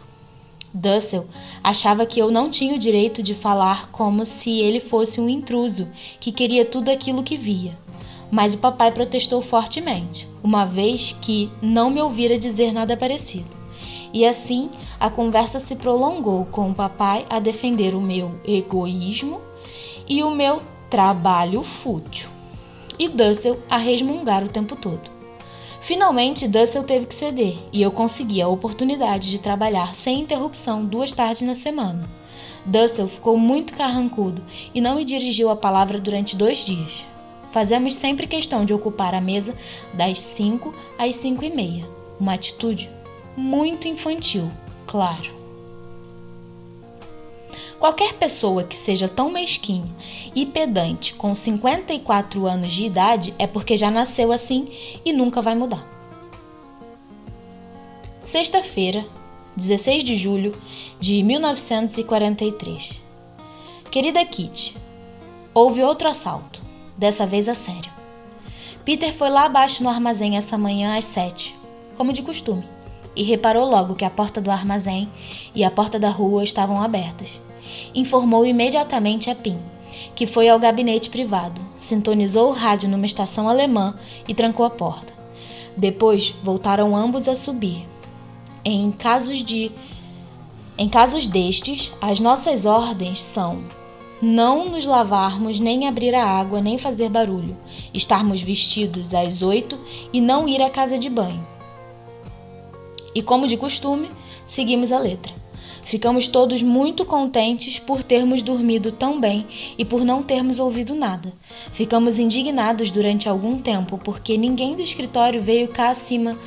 Dussel achava que eu não tinha o direito de falar como se ele fosse um intruso que queria tudo aquilo que via. Mas o papai protestou fortemente, uma vez que não me ouvira dizer nada parecido. E assim a conversa se prolongou com o papai a defender o meu egoísmo e o meu trabalho fútil. E Dussel a resmungar o tempo todo. Finalmente, Dussel teve que ceder e eu consegui a oportunidade de trabalhar sem interrupção duas tardes na semana. Dussel ficou muito carrancudo e não me dirigiu a palavra durante dois dias. Fazemos sempre questão de ocupar a mesa das 5 às 5 e meia. Uma atitude muito infantil, claro. Qualquer pessoa que seja tão mesquinha e pedante com 54 anos de idade é porque já nasceu assim e nunca vai mudar. Sexta-feira, 16 de julho de 1943. Querida Kitty, houve outro assalto, dessa vez a sério. Peter foi lá abaixo no armazém essa manhã às sete, como de costume, e reparou logo que a porta do armazém e a porta da rua estavam abertas informou imediatamente a PIM, que foi ao gabinete privado, sintonizou o rádio numa estação alemã e trancou a porta. Depois voltaram ambos a subir. Em casos de em casos destes, as nossas ordens são não nos lavarmos, nem abrir a água, nem fazer barulho, estarmos vestidos às oito e não ir à casa de banho. E como de costume, seguimos a letra. Ficamos todos muito contentes por termos dormido tão bem e por não termos ouvido nada. Ficamos indignados durante algum tempo porque ninguém do escritório veio cá acima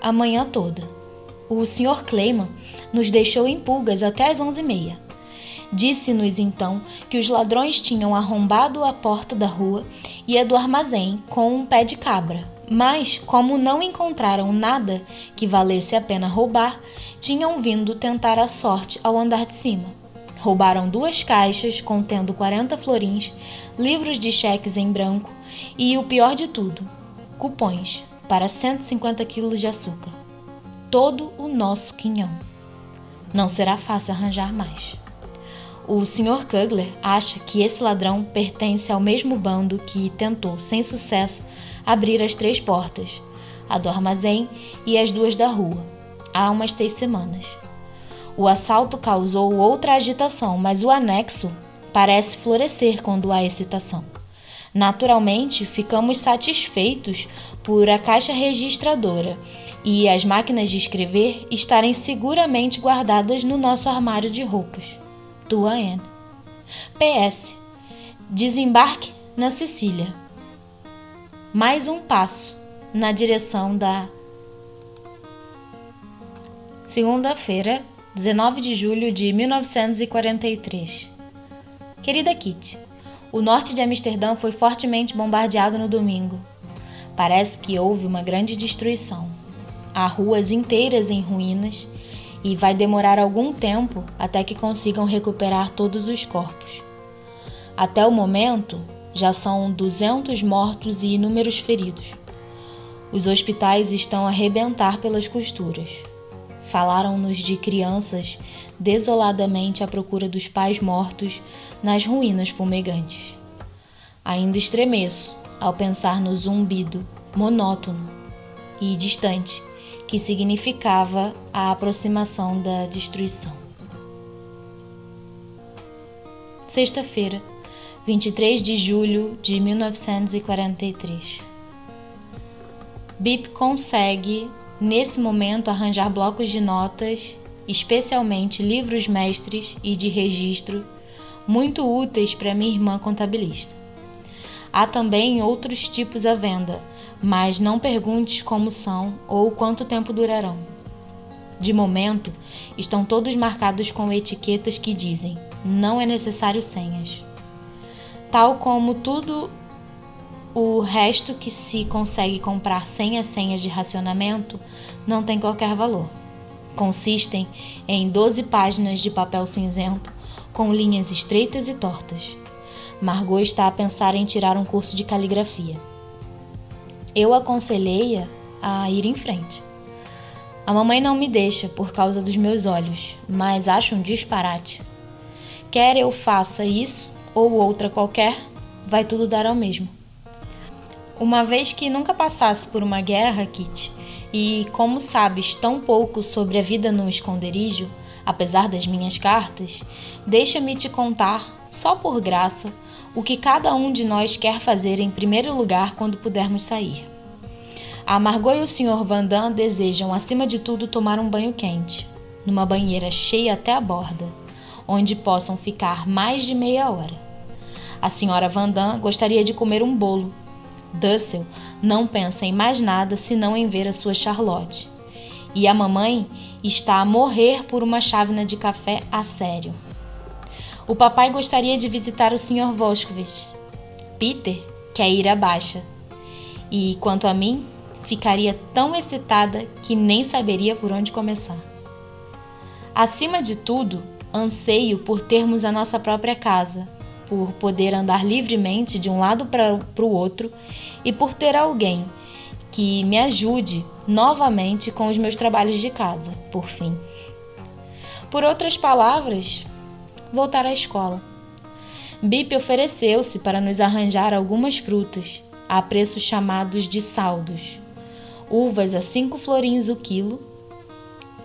a manhã toda. O Sr. Clayman nos deixou em pulgas até as onze e meia. Disse-nos então que os ladrões tinham arrombado a porta da rua e a do armazém com um pé de cabra, mas, como não encontraram nada que valesse a pena roubar, tinham vindo tentar a sorte ao andar de cima. Roubaram duas caixas contendo 40 florins, livros de cheques em branco e, o pior de tudo, cupões para 150 quilos de açúcar. Todo o nosso quinhão. Não será fácil arranjar mais. O Sr. Kugler acha que esse ladrão pertence ao mesmo bando que tentou, sem sucesso, abrir as três portas, a do armazém e as duas da rua há umas seis semanas. O assalto causou outra agitação, mas o anexo parece florescer quando há excitação. Naturalmente, ficamos satisfeitos por a caixa registradora e as máquinas de escrever estarem seguramente guardadas no nosso armário de roupas. Tua Anne. PS. Desembarque na Sicília. Mais um passo na direção da Segunda-feira, 19 de julho de 1943. Querida Kitty, o norte de Amsterdã foi fortemente bombardeado no domingo. Parece que houve uma grande destruição. Há ruas inteiras em ruínas e vai demorar algum tempo até que consigam recuperar todos os corpos. Até o momento, já são 200 mortos e inúmeros feridos. Os hospitais estão a arrebentar pelas costuras. Falaram-nos de crianças desoladamente à procura dos pais mortos nas ruínas fumegantes. Ainda estremeço ao pensar no zumbido monótono e distante que significava a aproximação da destruição. Sexta-feira, 23 de julho de 1943. Bip consegue nesse momento, arranjar blocos de notas, especialmente livros mestres e de registro, muito úteis para minha irmã contabilista. Há também outros tipos à venda, mas não perguntes como são ou quanto tempo durarão. De momento, estão todos marcados com etiquetas que dizem: não é necessário senhas. Tal como tudo O resto que se consegue comprar sem as senhas de racionamento não tem qualquer valor. Consistem em 12 páginas de papel cinzento com linhas estreitas e tortas. Margot está a pensar em tirar um curso de caligrafia. Eu aconselhei-a a ir em frente. A mamãe não me deixa por causa dos meus olhos, mas acho um disparate. Quer eu faça isso ou outra qualquer, vai tudo dar ao mesmo. Uma vez que nunca passasse por uma guerra, Kit, e como sabes tão pouco sobre a vida no esconderijo, apesar das minhas cartas, deixa-me te contar, só por graça, o que cada um de nós quer fazer em primeiro lugar quando pudermos sair. A Margot e o Sr. Vandam desejam, acima de tudo, tomar um banho quente, numa banheira cheia até a borda, onde possam ficar mais de meia hora. A Sra. Vandam gostaria de comer um bolo Dussel não pensa em mais nada senão em ver a sua Charlotte. E a mamãe está a morrer por uma chávena de café a sério. O papai gostaria de visitar o Sr. Voskovich. Peter quer ir à baixa. E quanto a mim, ficaria tão excitada que nem saberia por onde começar. Acima de tudo, anseio por termos a nossa própria casa por poder andar livremente de um lado para o outro e por ter alguém que me ajude novamente com os meus trabalhos de casa, por fim. Por outras palavras, voltar à escola. Bip ofereceu-se para nos arranjar algumas frutas, a preços chamados de saldos. Uvas a 5 florins o quilo,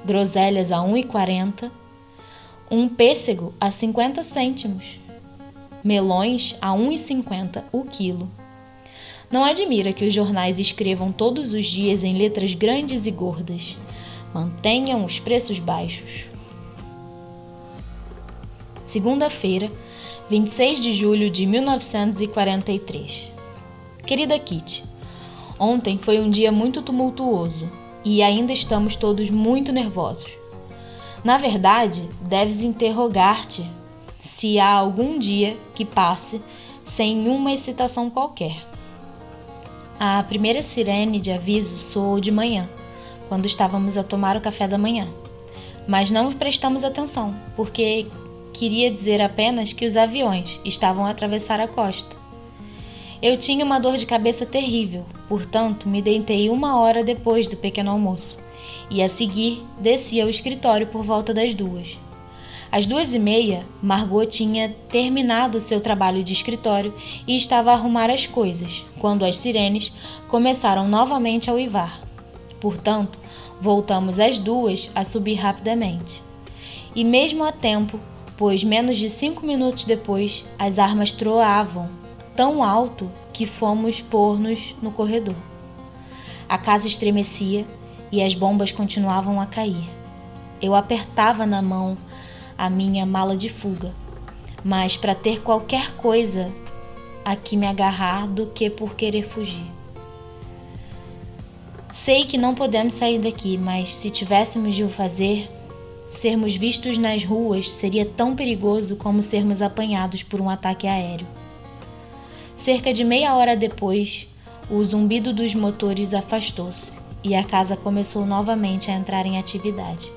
groselhas a 1,40, um pêssego a 50 cêntimos melões a 1,50 o quilo. Não admira que os jornais escrevam todos os dias em letras grandes e gordas: mantenham os preços baixos. Segunda-feira, 26 de julho de 1943. Querida Kitty, ontem foi um dia muito tumultuoso e ainda estamos todos muito nervosos. Na verdade, deves interrogar-te se há algum dia que passe sem uma excitação qualquer. A primeira sirene de aviso soou de manhã, quando estávamos a tomar o café da manhã. Mas não prestamos atenção, porque queria dizer apenas que os aviões estavam a atravessar a costa. Eu tinha uma dor de cabeça terrível, portanto, me deitei uma hora depois do pequeno almoço e a seguir desci ao escritório por volta das duas. Às duas e meia, Margot tinha terminado seu trabalho de escritório e estava a arrumar as coisas, quando as sirenes começaram novamente a uivar. Portanto, voltamos às duas a subir rapidamente. E mesmo a tempo, pois menos de cinco minutos depois, as armas troavam tão alto que fomos pôr-nos no corredor. A casa estremecia e as bombas continuavam a cair. Eu apertava na mão a minha mala de fuga, mas para ter qualquer coisa a que me agarrar do que por querer fugir. Sei que não podemos sair daqui, mas se tivéssemos de o fazer, sermos vistos nas ruas seria tão perigoso como sermos apanhados por um ataque aéreo. Cerca de meia hora depois, o zumbido dos motores afastou-se e a casa começou novamente a entrar em atividade.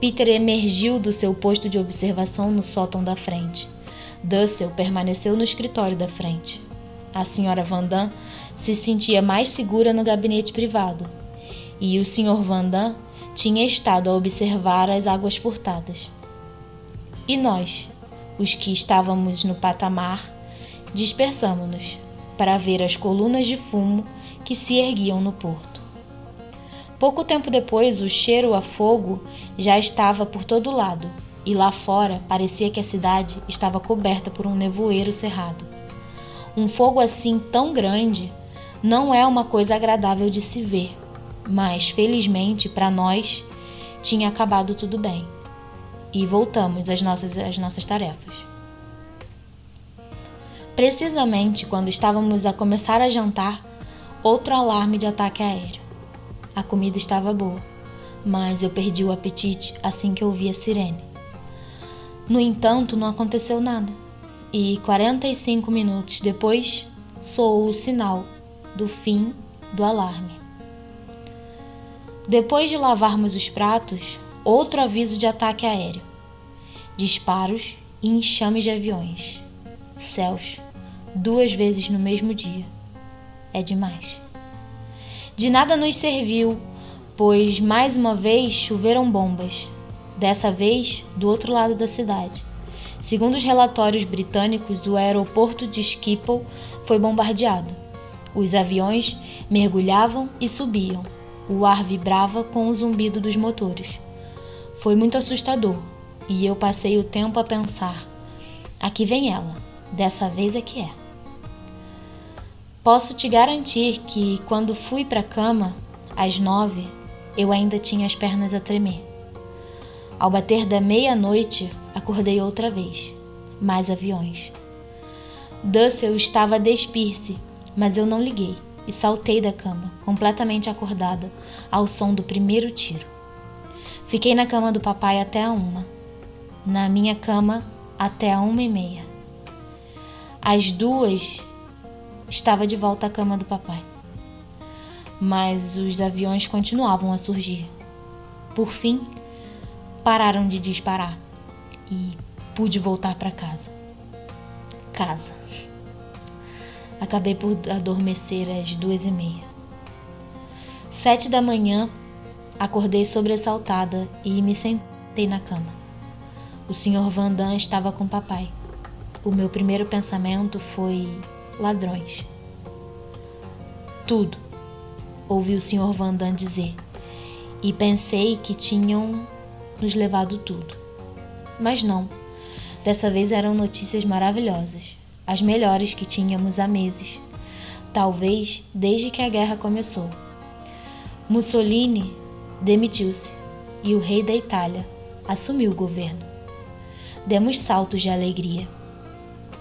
Peter emergiu do seu posto de observação no sótão da frente. Dussel permaneceu no escritório da frente. A senhora Vandam se sentia mais segura no gabinete privado. E o Sr. Vandam tinha estado a observar as águas furtadas. E nós, os que estávamos no patamar, dispersamo-nos para ver as colunas de fumo que se erguiam no porto. Pouco tempo depois, o cheiro a fogo já estava por todo lado, e lá fora parecia que a cidade estava coberta por um nevoeiro cerrado. Um fogo assim tão grande não é uma coisa agradável de se ver, mas felizmente para nós tinha acabado tudo bem. E voltamos às nossas, às nossas tarefas. Precisamente quando estávamos a começar a jantar, outro alarme de ataque aéreo. A comida estava boa, mas eu perdi o apetite assim que ouvi a sirene. No entanto, não aconteceu nada. E 45 minutos depois, soou o sinal do fim do alarme. Depois de lavarmos os pratos, outro aviso de ataque aéreo. Disparos e enxames de aviões. Céus, duas vezes no mesmo dia. É demais. De nada nos serviu, pois mais uma vez choveram bombas, dessa vez do outro lado da cidade. Segundo os relatórios britânicos, o aeroporto de Schiphol foi bombardeado. Os aviões mergulhavam e subiam. O ar vibrava com o zumbido dos motores. Foi muito assustador e eu passei o tempo a pensar: aqui vem ela, dessa vez é que é. Posso te garantir que quando fui para a cama, às nove, eu ainda tinha as pernas a tremer. Ao bater da meia-noite, acordei outra vez. Mais aviões. Dussel estava a despir-se, mas eu não liguei e saltei da cama, completamente acordada, ao som do primeiro tiro. Fiquei na cama do papai até a uma. Na minha cama até a uma e meia. Às duas, estava de volta à cama do papai. Mas os aviões continuavam a surgir. Por fim, pararam de disparar e pude voltar para casa. Casa. Acabei por adormecer às duas e meia. Sete da manhã, acordei sobressaltada e me sentei na cama. O Sr. Vandam estava com o papai. O meu primeiro pensamento foi ladrões. Tudo, ouvi o Sr. Vandam dizer, e pensei que tinham nos levado tudo. Mas não. Dessa vez eram notícias maravilhosas, as melhores que tínhamos há meses, talvez desde que a guerra começou. Mussolini demitiu-se e o rei da Itália assumiu o governo. Demos saltos de alegria.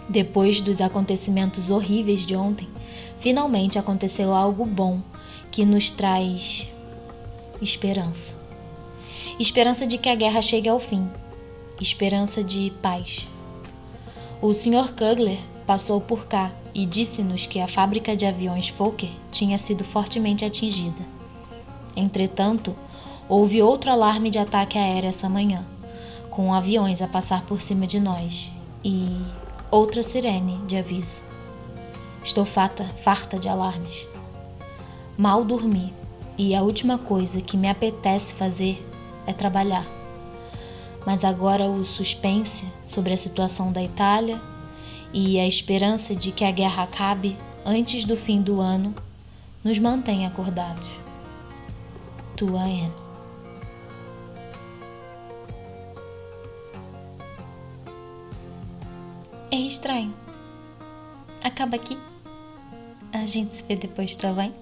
Depois dos acontecimentos horríveis de ontem, finalmente aconteceu algo bom que nos traz esperança esperança de que a guerra chegue ao fim, esperança de paz. O Sr. Kugler passou por cá e disse-nos que a fábrica de aviões Fokker tinha sido fortemente atingida. Entretanto, houve outro alarme de ataque aéreo essa manhã, com aviões a passar por cima de nós e outra sirene de aviso. Estou farta, farta de alarmes. Mal dormi e a última coisa que me apetece fazer é trabalhar. Mas agora o suspense sobre a situação da Itália e a esperança de que a guerra acabe antes do fim do ano nos mantém acordados. Tua Anne. É estranho. Acaba aqui. A gente se vê depois, tá bem?